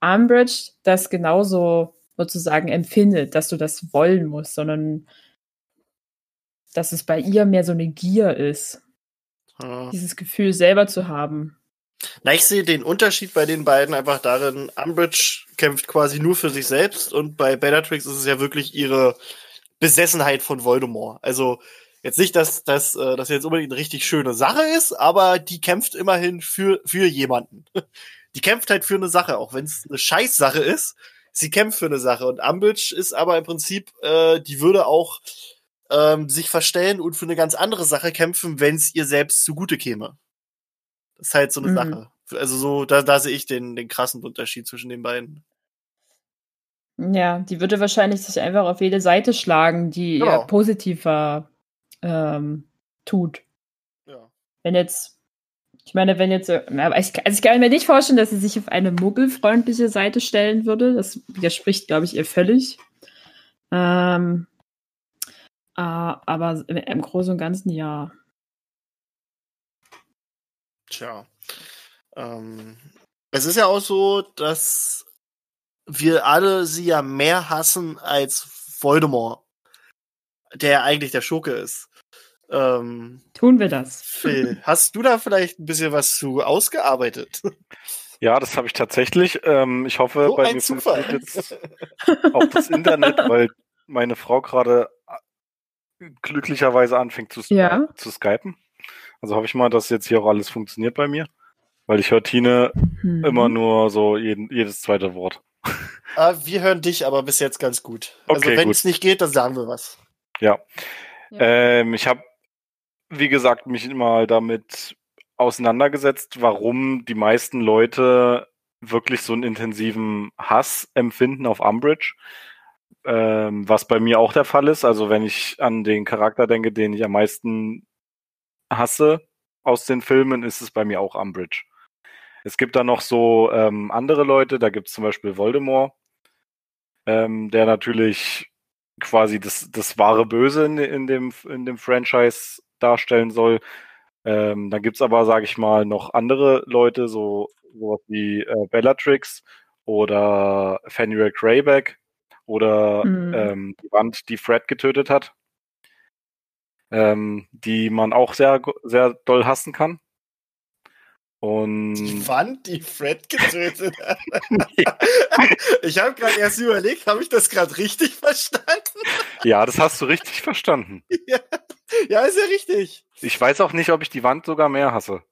Umbridge das genauso sozusagen empfindet, dass du das wollen musst, sondern dass es bei ihr mehr so eine Gier ist. Ja. Dieses Gefühl selber zu haben. Na, ich sehe den Unterschied bei den beiden einfach darin, Umbridge kämpft quasi nur für sich selbst und bei Bellatrix ist es ja wirklich ihre Besessenheit von Voldemort. Also jetzt nicht, dass, dass äh, das jetzt unbedingt eine richtig schöne Sache ist, aber die kämpft immerhin für, für jemanden. Die kämpft halt für eine Sache, auch wenn es eine Scheißsache ist. Sie kämpft für eine Sache. Und Umbridge ist aber im Prinzip, äh, die würde auch ähm, sich verstellen und für eine ganz andere Sache kämpfen, wenn es ihr selbst zugute käme. Das ist halt so eine mhm. Sache. Also so, da, da sehe ich den, den krassen Unterschied zwischen den beiden. Ja, die würde wahrscheinlich sich einfach auf jede Seite schlagen, die genau. ihr positiver ähm, tut. Ja. Wenn jetzt, ich meine, wenn jetzt, aber ich, also ich kann mir nicht vorstellen, dass sie sich auf eine muggelfreundliche Seite stellen würde. Das widerspricht, glaube ich, ihr völlig. Ähm, äh, aber im, Großen und Ganzen ja. Tja. Ähm, es ist ja auch so, dass wir alle sie ja mehr hassen als Voldemort, der eigentlich der Schurke ist. Ähm, Tun wir das. Phil, hast du da vielleicht ein bisschen was zu ausgearbeitet? Ja, das habe ich tatsächlich. Ähm, ich hoffe, so bei mir funktioniert jetzt auch das Internet, weil meine Frau gerade äh, glücklicherweise anfängt zu, ja. zu skypen. Also hoffe ich mal, dass jetzt hier auch alles funktioniert bei mir. Weil ich höre Tine hm. immer nur so jeden, jedes zweite Wort. Ah, wir hören dich aber bis jetzt ganz gut. Also okay, also wenn es nicht geht, dann sagen wir was. Ja. ja. Ähm, ich habe, wie gesagt, mich mal damit auseinandergesetzt, warum die meisten Leute wirklich so einen intensiven Hass empfinden auf Umbridge. Ähm, was bei mir auch der Fall ist. Also wenn ich an den Charakter denke, den ich am meisten hasse aus den Filmen, ist es bei mir auch Umbridge. Es gibt da noch so ähm, andere Leute, da gibt es zum Beispiel Voldemort, ähm, der natürlich quasi das, das wahre Böse in, in, dem, in dem Franchise darstellen soll. Ähm, dann gibt es aber, sage ich mal, noch andere Leute, so sowas wie äh, Bellatrix oder Fenrir Greyback oder mhm. ähm, die Wand, die Fred getötet hat, ähm, die man auch sehr, sehr doll hassen kann. Und die Wand, die Fred getötet hat. ich habe gerade erst überlegt, habe ich das gerade richtig verstanden? ja, das hast du richtig verstanden. Ja. ja, ist ja richtig. Ich weiß auch nicht, ob ich die Wand sogar mehr hasse.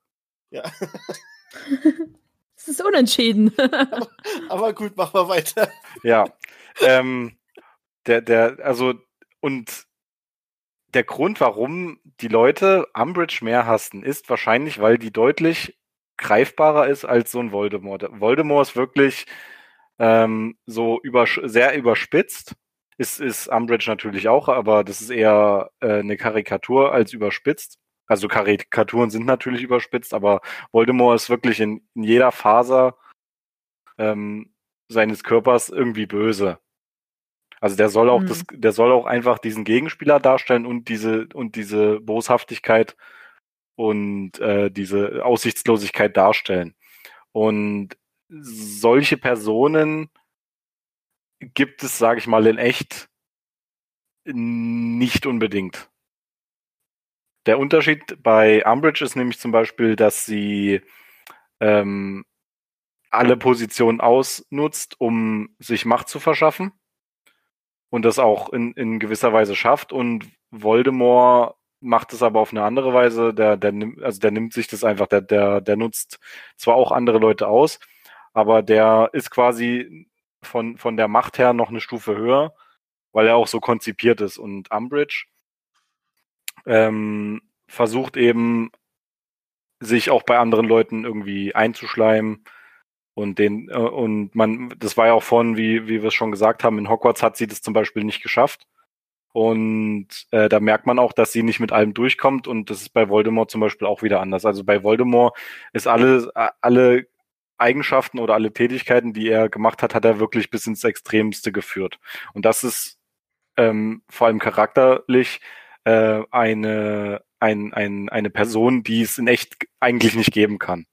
Ja. Es ist unentschieden. aber, aber, gut, machen wir weiter. Ja. Ähm, der, der, also, und der Grund, warum die Leute Umbridge mehr hassen, ist wahrscheinlich, weil die deutlich greifbarer ist als so ein Voldemort. Voldemort ist wirklich ähm, so über, sehr überspitzt. Ist, ist Umbridge natürlich auch, aber das ist eher äh, eine Karikatur als überspitzt. Also Karikaturen sind natürlich überspitzt, aber Voldemort ist wirklich in, in jeder Faser ähm, seines Körpers irgendwie böse. Also der soll auch mhm. das, der soll auch einfach diesen Gegenspieler darstellen und diese und diese Boshaftigkeit und äh, diese Aussichtslosigkeit darstellen. Und solche Personen gibt es, sage ich mal, in echt nicht unbedingt. Der Unterschied bei Umbridge ist nämlich zum Beispiel, dass sie ähm, alle Positionen ausnutzt, um sich Macht zu verschaffen und das auch in, in gewisser Weise schafft. Und Voldemort macht es aber auf eine andere Weise. Der, der also der nimmt sich das einfach, der, der, der nutzt zwar auch andere Leute aus, aber der ist quasi von, von der Macht her noch eine Stufe höher, weil er auch so konzipiert ist. Und Umbridge ähm, versucht eben, sich auch bei anderen Leuten irgendwie einzuschleimen. Und den, äh, und man, das war ja auch vorhin, wie, wie wir es schon gesagt haben, in Hogwarts hat sie das zum Beispiel nicht geschafft. Und äh, da merkt man auch, dass sie nicht mit allem durchkommt. Und das ist bei Voldemort zum Beispiel auch wieder anders. Also bei Voldemort ist alle, alle Eigenschaften oder alle Tätigkeiten, die er gemacht hat, hat er wirklich bis ins Extremste geführt. Und das ist ähm, vor allem charakterlich äh, eine, ein, ein, eine Person, die es in echt eigentlich nicht geben kann.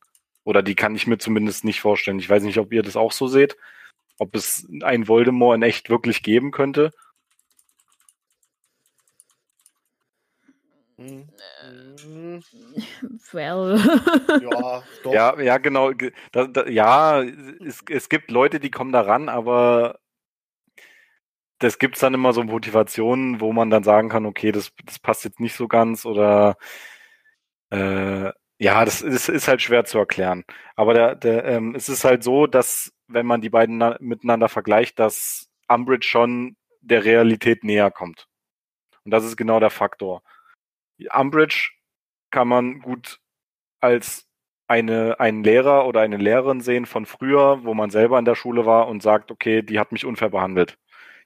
Oder die kann ich mir zumindest nicht vorstellen. Ich weiß nicht, ob ihr das auch so seht. Ob es ein Voldemort in echt wirklich geben könnte. Hm. Well. Ja, doch. Ja, ja, genau. Ge- Da, da, ja, es, es gibt Leute, die kommen da ran, aber das gibt's dann immer so Motivationen, wo man dann sagen kann, okay, das, das passt jetzt nicht so ganz oder äh, ja, das ist, ist halt schwer zu erklären. Aber der, der, ähm, es ist halt so, dass wenn man die beiden na- miteinander vergleicht, dass Umbridge schon der Realität näher kommt. Und das ist genau der Faktor. Umbridge kann man gut als eine, einen Lehrer oder eine Lehrerin sehen von früher, wo man selber in der Schule war und sagt, okay, die hat mich unfair behandelt.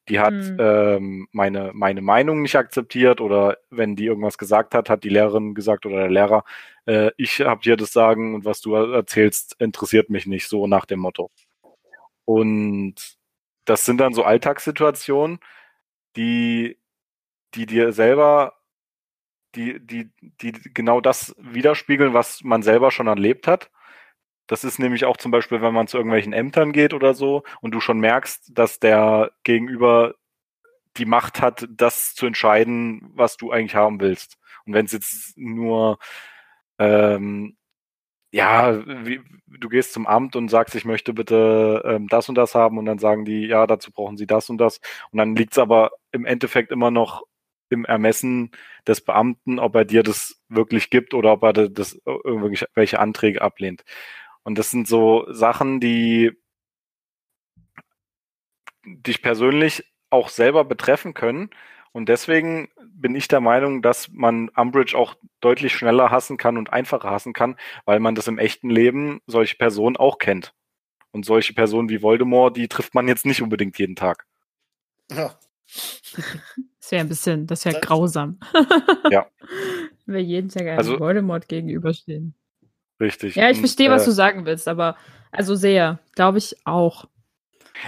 Die hat Mhm. ähm, meine, meine Meinung nicht akzeptiert oder wenn die irgendwas gesagt hat, hat die Lehrerin gesagt oder der Lehrer, äh, ich habe dir das Sagen und was du erzählst, interessiert mich nicht, so nach dem Motto. Und das sind dann so Alltagssituationen, die, die dir selber, die, die, die genau das widerspiegeln, was man selber schon erlebt hat. Das ist nämlich auch zum Beispiel, wenn man zu irgendwelchen Ämtern geht oder so und du schon merkst, dass der Gegenüber die Macht hat, das zu entscheiden, was du eigentlich haben willst. Und wenn es jetzt nur ähm, ja, wie, du gehst zum Amt und sagst, ich möchte bitte ähm, das und das haben und dann sagen die, ja, dazu brauchen sie das und das. Und dann liegt es aber im Endeffekt immer noch im Ermessen des Beamten, ob er dir das wirklich gibt oder ob er das irgendwelche Anträge ablehnt. Und das sind so Sachen, die dich persönlich auch selber betreffen können. Und deswegen bin ich der Meinung, dass man Umbridge auch deutlich schneller hassen kann und einfacher hassen kann, weil man das im echten Leben solche Personen auch kennt. Und solche Personen wie Voldemort, die trifft man jetzt nicht unbedingt jeden Tag. Ja. Das wäre ein bisschen, das wäre grausam. Ja. Wenn wir jeden Tag einem Also- Voldemort gegenüberstehen. Richtig. Ja, ich Und, verstehe, was äh, du sagen willst, aber also sehr, glaube ich auch.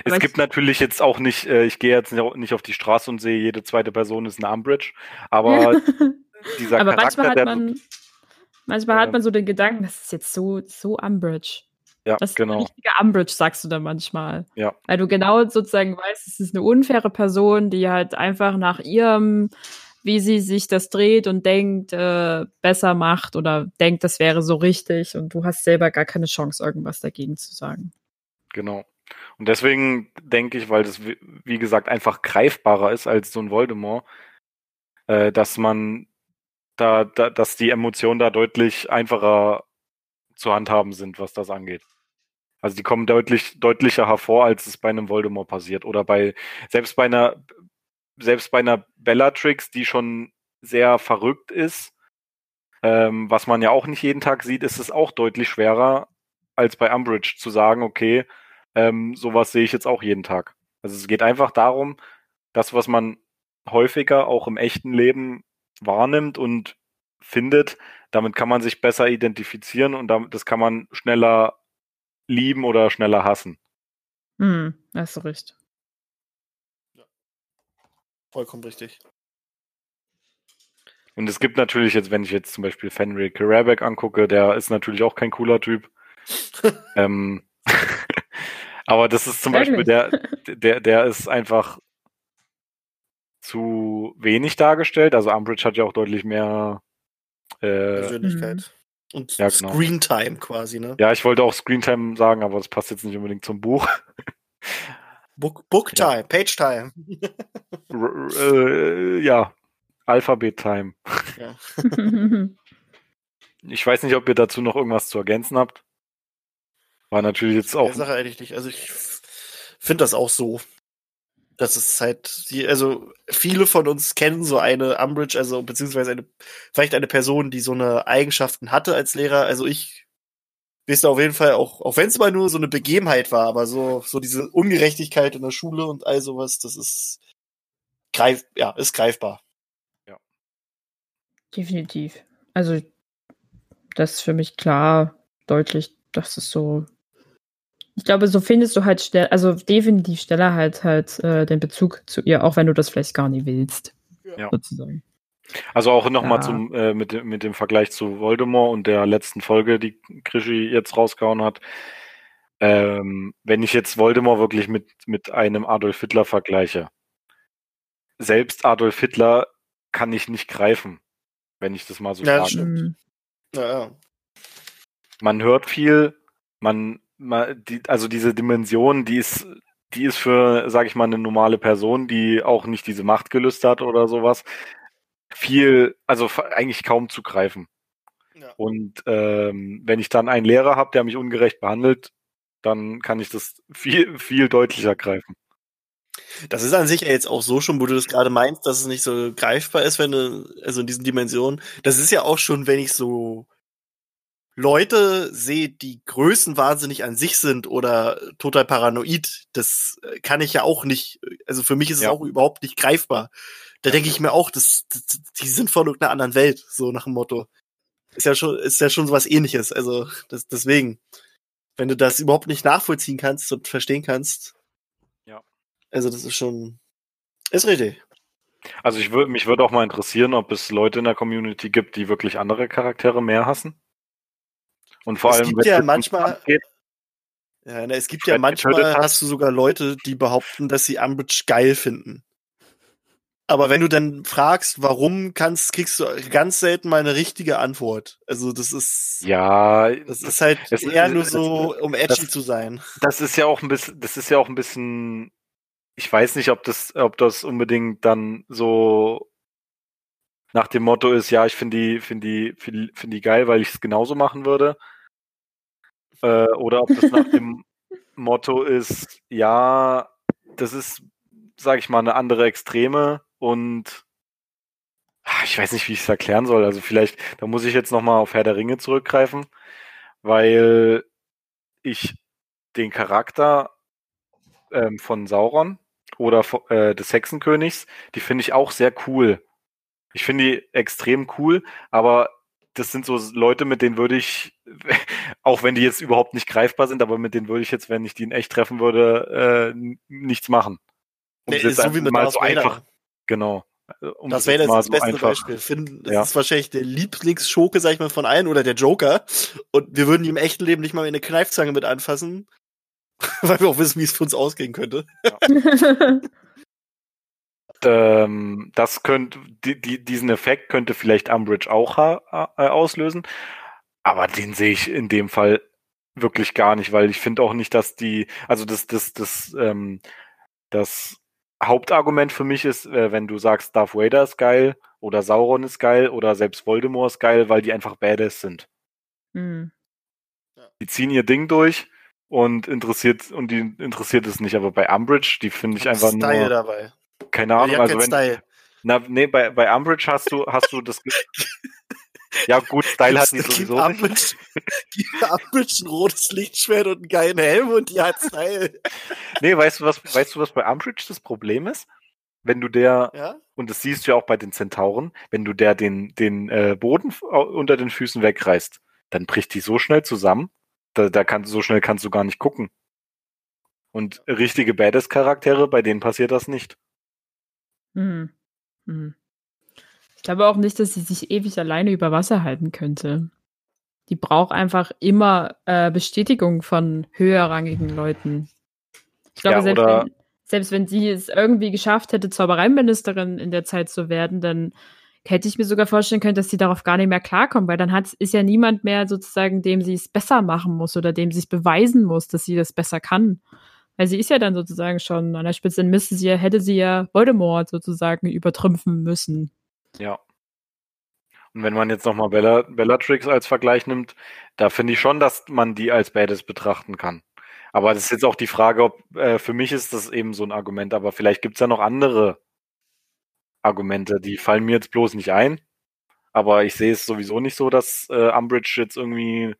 Es Aber gibt ich- natürlich jetzt auch nicht, äh, ich gehe jetzt nicht- auf die Straße und sehe, jede zweite Person ist eine Umbridge, aber dieser aber Charakter, manchmal hat man, manchmal hat Ja. man so den Gedanken, das ist jetzt so, so Umbridge. ja, Das ist genau. ein richtiger Umbridge, sagst du dann manchmal. Ja. Weil du genau sozusagen weißt, es ist eine unfaire Person, die halt einfach nach ihrem, wie sie sich das dreht und denkt, äh, besser macht oder denkt, das wäre so richtig und du hast selber gar keine Chance, irgendwas dagegen zu sagen. Genau. Und deswegen denke ich, weil das, wie- gesagt, einfach greifbarer ist als so ein Voldemort, äh, dass man da, da, dass die Emotionen da deutlich einfacher zu handhaben sind, was das angeht. Also die kommen deutlich, deutlicher hervor, als es bei einem Voldemort passiert. Oder bei, selbst bei einer, selbst bei einer Bellatrix, die schon sehr verrückt ist, ähm, was man ja auch nicht jeden Tag sieht, ist es auch deutlich schwerer, als bei Umbridge zu sagen, okay, ähm, sowas sehe ich jetzt auch jeden Tag. Also es geht einfach darum, das, was man häufiger auch im echten Leben wahrnimmt und findet, damit kann man sich besser identifizieren und damit, das kann man schneller lieben oder schneller hassen. Hm, hast du recht. Vollkommen richtig. Und es gibt natürlich jetzt, wenn ich jetzt zum Beispiel Fenrir Karabeck angucke, der ist natürlich auch kein cooler Typ. ähm, aber das ist zum Beispiel der, der, der ist einfach zu wenig dargestellt. Also Umbridge hat ja auch deutlich mehr. Äh, Persönlichkeit. Und Ja, genau. Screentime quasi, ne? ja, ich wollte auch Screentime sagen, aber das passt jetzt nicht unbedingt zum Buch. Book, Booktime, Page-Time. R äh, ja, Alphabet-Time. Ja. Ich weiß nicht, ob ihr dazu noch irgendwas zu ergänzen habt. War natürlich jetzt auch. Der Sache eigentlich nicht. Also ich finde das auch so. Das ist halt, die, also viele von uns kennen so eine Umbridge, also beziehungsweise eine, vielleicht eine Person, die so eine Eigenschaften hatte als Lehrer. Also ich weiß auf jeden Fall auch, auch wenn es mal nur so eine Begebenheit war, aber so, so diese Ungerechtigkeit in der Schule und all sowas, das ist greif, ja, ist greifbar. Definitiv. Also, das ist für mich klar, deutlich, dass es so Ich glaube, so findest du halt schnell, also definitiv schneller halt halt äh, den Bezug zu ihr, auch wenn du das vielleicht gar nicht willst. Ja. Sozusagen. Also auch nochmal Ja. zum äh, mit, dem- mit dem Vergleich zu Voldemort und der letzten Folge, die Krischi jetzt rausgehauen hat. Ähm, wenn ich jetzt Voldemort wirklich mit, mit einem Adolf Hitler vergleiche, selbst Adolf Hitler kann ich nicht greifen, wenn ich das mal so Ja, sage. ja. man hört viel, man, man die, also diese Dimension, die ist, die ist für, sag ich mal, eine normale Person, die auch nicht diese Machtgelüste hat oder sowas, viel, also eigentlich kaum zu greifen. Ja. Und ähm, wenn ich dann einen Lehrer habe, der mich ungerecht behandelt, dann kann ich das viel, viel deutlicher greifen. Das ist an sich ja jetzt auch so schon, wo du das gerade meinst, dass es nicht so greifbar ist, wenn du, also in diesen Dimensionen. Das ist ja auch schon, wenn ich so Leute sehe, die größenwahnsinnig an sich sind oder total paranoid. Das äh, kann ich ja auch nicht, also für mich ist es Ja. auch überhaupt nicht greifbar. Da denke ich mir auch, das, das, die sind von irgendeiner anderen Welt, so nach dem Motto. Ist ja schon, ist ja schon sowas ähnliches. Also, das, deswegen, wenn du das überhaupt nicht nachvollziehen kannst und verstehen kannst. Ja. Also, das ist schon, ist richtig. Also ich würde, mich würde auch mal interessieren, ob es Leute in der Community gibt, die wirklich andere Charaktere mehr hassen. Und vor Es allem, gibt ja manchmal- geht, Ja, na, es gibt ja manchmal, hast du sogar Leute, die behaupten, dass sie Umbridge geil finden. Aber wenn du dann fragst, warum kannst, kriegst du ganz selten mal eine richtige Antwort. Also das ist, ja, das ist halt es- eher es- nur so, um edgy das- zu sein. das ist ja auch ein bisschen, das ist ja auch ein bisschen, ich weiß nicht, ob das, ob das unbedingt dann so nach dem Motto ist, ja, ich finde die, finde die, finde find die geil, weil ich es genauso machen würde. Äh, oder ob das nach dem Motto ist, ja, das ist, sag ich mal, eine andere Extreme und ah, ich weiß nicht, wie ich es erklären soll. Also vielleicht, da muss ich jetzt nochmal auf Herr der Ringe zurückgreifen, weil ich den Charakter ähm, von Sauron oder äh, des Hexenkönigs, die finde ich auch sehr cool. Ich finde die extrem cool, aber das sind so Leute, mit denen würde ich, auch wenn die jetzt überhaupt nicht greifbar sind, aber mit denen würde ich jetzt, wenn ich die in echt treffen würde, äh, nichts machen. Um Nee, ist so wie mit mal Darth so Vader. einfach, genau. Um Das wäre jetzt das, das so beste einfach- Beispiel. Finn, das Ja. ist wahrscheinlich der Lieblingsschurke, sag ich mal, von allen oder der Joker. Und wir würden ihn im echten Leben nicht mal eine Kneifzange mit anfassen, weil wir auch wissen, wie es für uns ausgehen könnte. ähm, das könnte, die, die, diesen Effekt könnte vielleicht Umbridge auch äh, auslösen. Aber den sehe ich in dem Fall wirklich gar nicht, weil ich finde auch nicht, dass die, also das, das, das, ähm, das Hauptargument für mich ist, äh, wenn du sagst, Darth Vader ist geil oder Sauron ist geil oder selbst Voldemort ist geil, weil die einfach Badass sind. Hm. Die ziehen ihr Ding durch und interessiert, und die interessiert es nicht. Aber bei Umbridge, die finde ich einfach Style nur, dabei. keine Ahnung, also wenn, Style. Na, nee, bei, bei Umbridge hast du, hast du das. Ja, gut, Style hat die sowieso nicht. Umbridge, gib ein rotes Lichtschwert und einen geilen Helm und die hat Style. Nee, weißt du, was, weißt du, was bei Umbridge das Problem ist? Wenn du der, Ja? und das siehst du ja auch bei den Zentauren, wenn du der den, den äh, Boden unter den Füßen wegreißt, dann bricht die so schnell zusammen, da, da kannst, so schnell kannst du gar nicht gucken. Und richtige Badass-Charaktere, bei denen passiert das nicht. Hm. Hm. Ich glaube auch nicht, dass sie sich ewig alleine über Wasser halten könnte. Die braucht einfach immer äh, Bestätigung von höherrangigen Leuten. Ich glaube, Ja, selbst, wenn, selbst wenn sie es irgendwie geschafft hätte, Zaubereiministerin in der Zeit zu werden, dann hätte ich mir sogar vorstellen können, dass sie darauf gar nicht mehr klarkommt, weil dann hat, ist ja niemand mehr sozusagen, dem sie es besser machen muss oder dem sie es beweisen muss, dass sie das besser kann. Weil sie ist ja dann sozusagen schon an der Spitze, dann müsste sie ja, hätte sie ja Voldemort sozusagen übertrümpfen müssen. Ja. Und wenn man jetzt nochmal Bella, Bellatrix als Vergleich nimmt, da finde ich schon, dass man die als Badass betrachten kann. Aber das ist jetzt auch die Frage, ob äh, für mich ist das eben so ein Argument, aber vielleicht gibt es ja noch andere Argumente, die fallen mir jetzt bloß nicht ein. Aber ich sehe es sowieso nicht so, dass äh, Umbridge jetzt irgendwie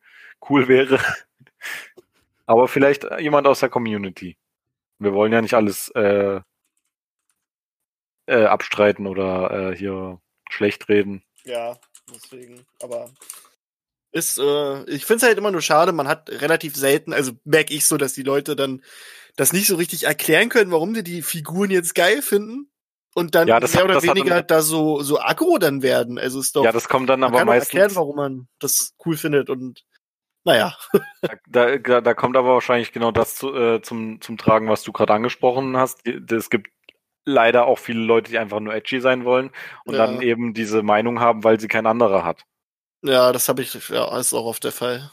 cool wäre. aber vielleicht äh, jemand aus der Community. Wir wollen ja nicht alles äh, äh, abstreiten oder äh, hier schlecht reden. Ja, deswegen. Aber Ist, äh, ich finde es halt immer nur schade, man hat relativ selten, also merke ich so, dass die Leute dann das nicht so richtig erklären können, warum die die Figuren jetzt geil finden und dann Ja, das mehr oder das weniger da so so aggro dann werden. Also ist doch Ja, das kommt dann aber kann meistens. erklären, warum man das cool findet und naja. Da, da, da kommt aber wahrscheinlich genau das zu, äh, zum, zum Tragen, was du gerade angesprochen hast. Es gibt leider auch viele Leute, die einfach nur edgy sein wollen und Ja. dann eben diese Meinung haben, weil sie kein anderer hat. Ja, das habe ich, ja, ist auch oft der Fall.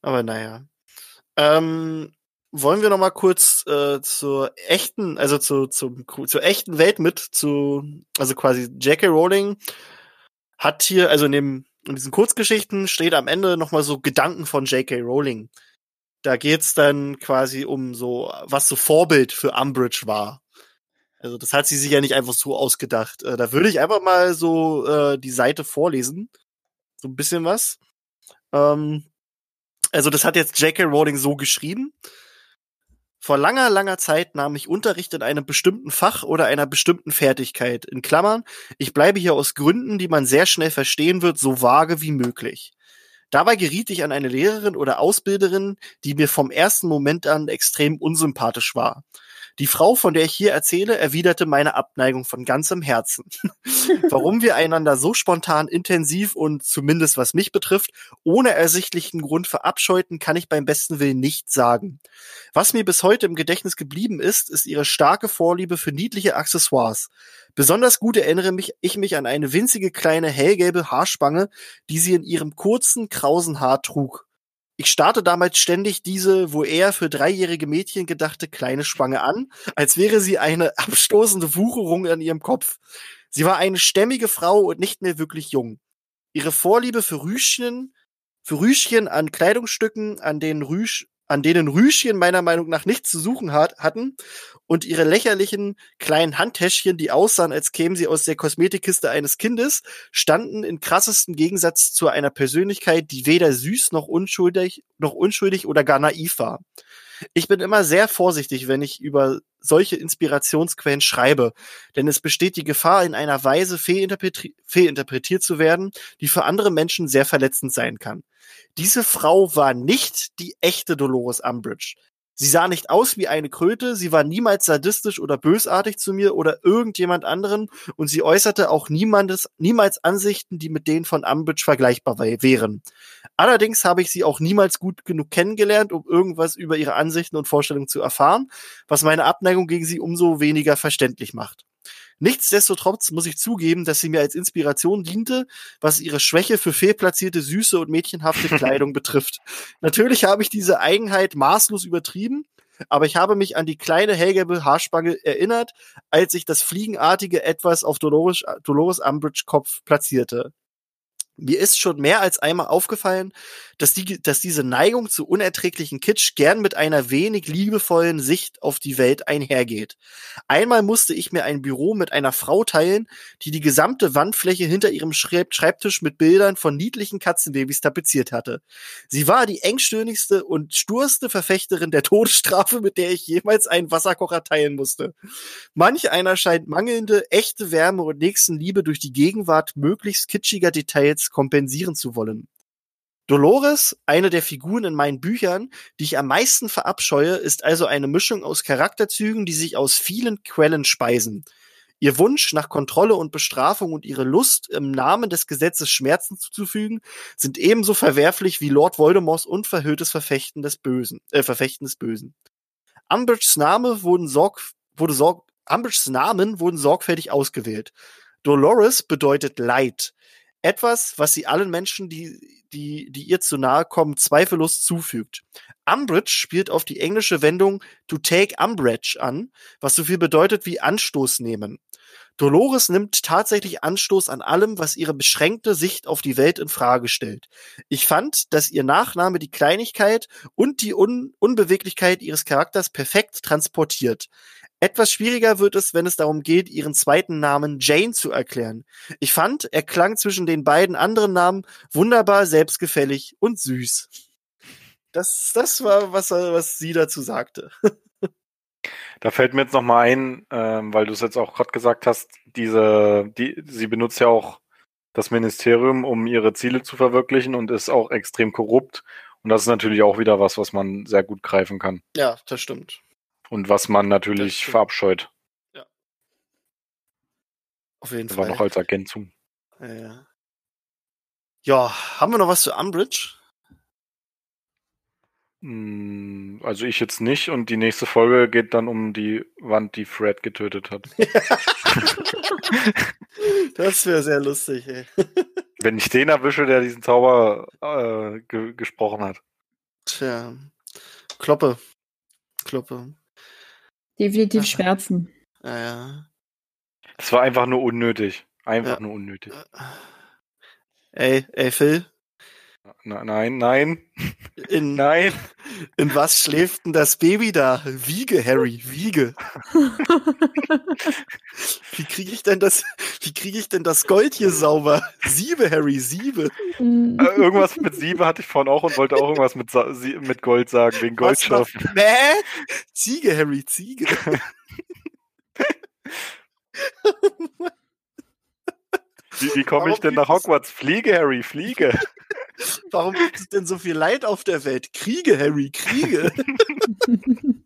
Aber naja. Ähm, wollen wir noch mal kurz äh, zur echten, also zu, zum, zur echten Welt mit, zu, also quasi J.K. Rowling hat hier, also in dem, in diesen Kurzgeschichten steht am Ende noch mal so Gedanken von J.K. Rowling. Da geht's dann quasi um so, was so Vorbild für Umbridge war. Also das hat sie sich ja nicht einfach so ausgedacht. Äh, da würde ich einfach mal so äh, die Seite vorlesen so ein bisschen was. Ähm, also das hat jetzt J.K. Rowling so geschrieben. Vor langer, langer Zeit nahm ich Unterricht in einem bestimmten Fach oder einer bestimmten Fertigkeit. In Klammern, ich bleibe hier aus Gründen, die man sehr schnell verstehen wird, so vage wie möglich. Dabei geriet ich an eine Lehrerin oder Ausbilderin, die mir vom ersten Moment an extrem unsympathisch war. Die Frau, von der ich hier erzähle, erwiderte meine Abneigung von ganzem Herzen. Warum wir einander so spontan, intensiv und zumindest was mich betrifft, ohne ersichtlichen Grund verabscheuten, kann ich beim besten Willen nicht sagen. Was mir bis heute im Gedächtnis geblieben ist, ist ihre starke Vorliebe für niedliche Accessoires. Besonders gut erinnere mich, ich mich an eine winzige kleine hellgelbe Haarspange, die sie in ihrem kurzen, krausen Haar trug. Ich starrte damals ständig diese, wo eher für dreijährige Mädchen gedachte, kleine Spange an, als wäre sie eine abstoßende Wucherung an ihrem Kopf. Sie war eine stämmige Frau und nicht mehr wirklich jung. Ihre Vorliebe für Rüschen, für Rüschen an Kleidungsstücken, an denen Rüsch, an denen Rüschen meiner Meinung nach nichts zu suchen hat, hatten, und ihre lächerlichen kleinen Handtäschchen, die aussahen, als kämen sie aus der Kosmetikkiste eines Kindes, standen in krassestem Gegensatz zu einer Persönlichkeit, die weder süß noch unschuldig, noch unschuldig oder gar naiv war. Ich bin immer sehr vorsichtig, wenn ich über solche Inspirationsquellen schreibe, denn es besteht die Gefahr, in einer Weise fehlinterpreti fehlinterpretiert zu werden, die für andere Menschen sehr verletzend sein kann. Diese Frau war nicht die echte Dolores Umbridge. Sie sah nicht aus wie eine Kröte, sie war niemals sadistisch oder bösartig zu mir oder irgendjemand anderen und sie äußerte auch niemandes, niemals Ansichten, die mit denen von Umbridge vergleichbar wären. Allerdings habe ich sie auch niemals gut genug kennengelernt, um irgendwas über ihre Ansichten und Vorstellungen zu erfahren, was meine Abneigung gegen sie umso weniger verständlich macht. Nichtsdestotrotz muss ich zugeben, dass sie mir als Inspiration diente, was ihre Schwäche für fehlplatzierte, süße und mädchenhafte Kleidung betrifft. Natürlich habe ich diese Eigenheit maßlos übertrieben, aber ich habe mich an die kleine hellgelbe Haarspange erinnert, als ich das fliegenartige Etwas auf Dolores, Dolores Umbridge Kopf platzierte. Mir ist schon mehr als einmal aufgefallen, dass, die, dass diese Neigung zu unerträglichen Kitsch gern mit einer wenig liebevollen Sicht auf die Welt einhergeht. Einmal musste ich mir ein Büro mit einer Frau teilen, die die gesamte Wandfläche hinter ihrem Schreib Schreibtisch mit Bildern von niedlichen Katzenbabys tapeziert hatte. Sie war die engstirnigste und sturste Verfechterin der Todesstrafe, mit der ich jemals einen Wasserkocher teilen musste. Manch einer scheint mangelnde, echte Wärme und Nächstenliebe durch die Gegenwart möglichst kitschiger Details kompensieren zu wollen. Dolores, eine der Figuren in meinen Büchern, die ich am meisten verabscheue, ist also eine Mischung aus Charakterzügen, die sich aus vielen Quellen speisen. Ihr Wunsch nach Kontrolle und Bestrafung und ihre Lust, im Namen des Gesetzes Schmerzen zuzufügen, sind ebenso verwerflich wie Lord Voldemorts unverhülltes Verfechten des Bösen, äh, Verfechten des Bösen. Umbridges Name wurden sorg, wurde sorg, Umbridges Namen wurden sorgfältig ausgewählt. Dolores bedeutet Leid. Etwas, was sie allen Menschen, die, die, die ihr zu nahe kommen, zweifellos zufügt. Umbridge spielt auf die englische Wendung to take umbrage an, was so viel bedeutet wie Anstoß nehmen. Dolores nimmt tatsächlich Anstoß an allem, was ihre beschränkte Sicht auf die Welt in Frage stellt. Ich fand, dass ihr Nachname die Kleinigkeit und die Un Unbeweglichkeit ihres Charakters perfekt transportiert. Etwas schwieriger wird es, wenn es darum geht, ihren zweiten Namen Jane zu erklären. Ich fand, er klang zwischen den beiden anderen Namen wunderbar selbstgefällig und süß. Das, das war, was, was sie dazu sagte. Da fällt mir jetzt noch mal ein, ähm, weil du es jetzt auch gerade gesagt hast, diese, die, sie benutzt ja auch das Ministerium, um ihre Ziele zu verwirklichen und ist auch extrem korrupt. Und das ist natürlich auch wieder was, was man sehr gut greifen kann. Ja, das stimmt. Und was man natürlich verabscheut. Auf jeden Das war Fall. noch als Ergänzung. Ja, ja. ja, haben wir noch was zu Umbridge? Mm, Also ich jetzt nicht und die nächste Folge geht dann um die Wand, die Fred getötet hat. Das wäre sehr lustig, ey. Wenn ich den erwische, der diesen Zauber äh, ge gesprochen hat. Tja. Kloppe. Kloppe. Definitiv Ja. Schmerzen. Ja, ja. Das war einfach nur unnötig. Einfach Ja. nur unnötig. Ey, ey, Phil, nein, nein, in, nein. in was schläft denn das Baby da? Wiege, Harry, wiege. Wie kriege ich denn das, wie kriege ich denn das Gold hier sauber? Siebe, Harry, siebe. Äh, irgendwas mit Siebe hatte ich vorhin auch und wollte auch irgendwas mit, Sa Sie mit Gold sagen, wegen? Goldschaffen. Mäh? Ziege, Harry, Ziege. Wie, wie komme ich denn nach Hogwarts? Fliege, Harry, fliege. Warum gibt es denn so viel Leid auf der Welt? Kriege, Harry, Kriege.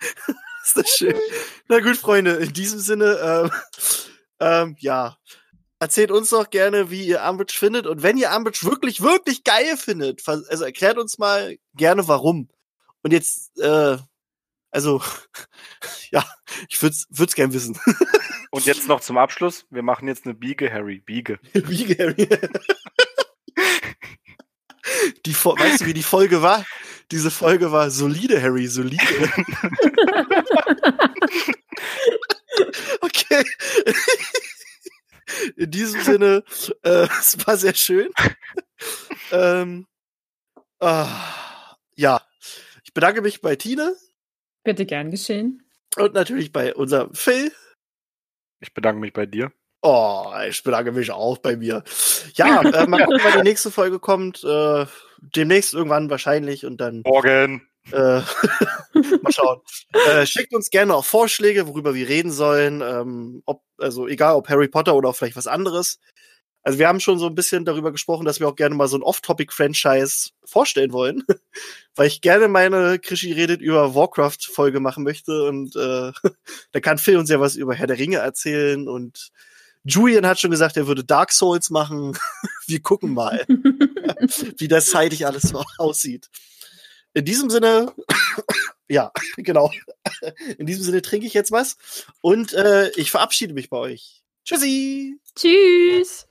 Ist das schön. Na gut, Freunde, in diesem Sinne, ähm, ähm, ja. Erzählt uns doch gerne, wie ihr Umbridge findet. Und wenn ihr Umbridge wirklich, wirklich geil findet, also erklärt uns mal gerne warum. Und jetzt, äh, also, ja, ich würde es gern wissen. Und jetzt noch zum Abschluss. Wir machen jetzt eine Biege, Harry. Biege. wie Harry. Die, weißt du, wie die Folge war? Diese Folge war solide, Harry, solide. Okay. In diesem Sinne, äh, es war sehr schön. ähm, ah, ja, ich bedanke mich bei Tine Bitte gern geschehen. und natürlich bei unserem Phil. Ich bedanke mich bei dir. Oh, ich bedanke mich auch bei mir. Ja, äh, mal gucken, wann die nächste Folge kommt. Äh, demnächst irgendwann wahrscheinlich und dann Morgen. Äh, mal schauen. Äh, schickt uns gerne auch Vorschläge, worüber wir reden sollen. Ähm, ob, also egal ob Harry Potter oder auch vielleicht was anderes. Also wir haben schon so ein bisschen darüber gesprochen, dass wir auch gerne mal so ein Off-Topic-Franchise vorstellen wollen. Weil ich gerne meine Krischi redet über Warcraft-Folge machen möchte. Und äh, da kann Phil uns ja was über Herr der Ringe erzählen. Und Julian hat schon gesagt, er würde Dark Souls machen. wir gucken mal, wie das zeitig alles so aussieht. In diesem Sinne, ja, genau. In diesem Sinne trinke ich jetzt was und äh, ich verabschiede mich bei euch. Tschüssi! Tschüss.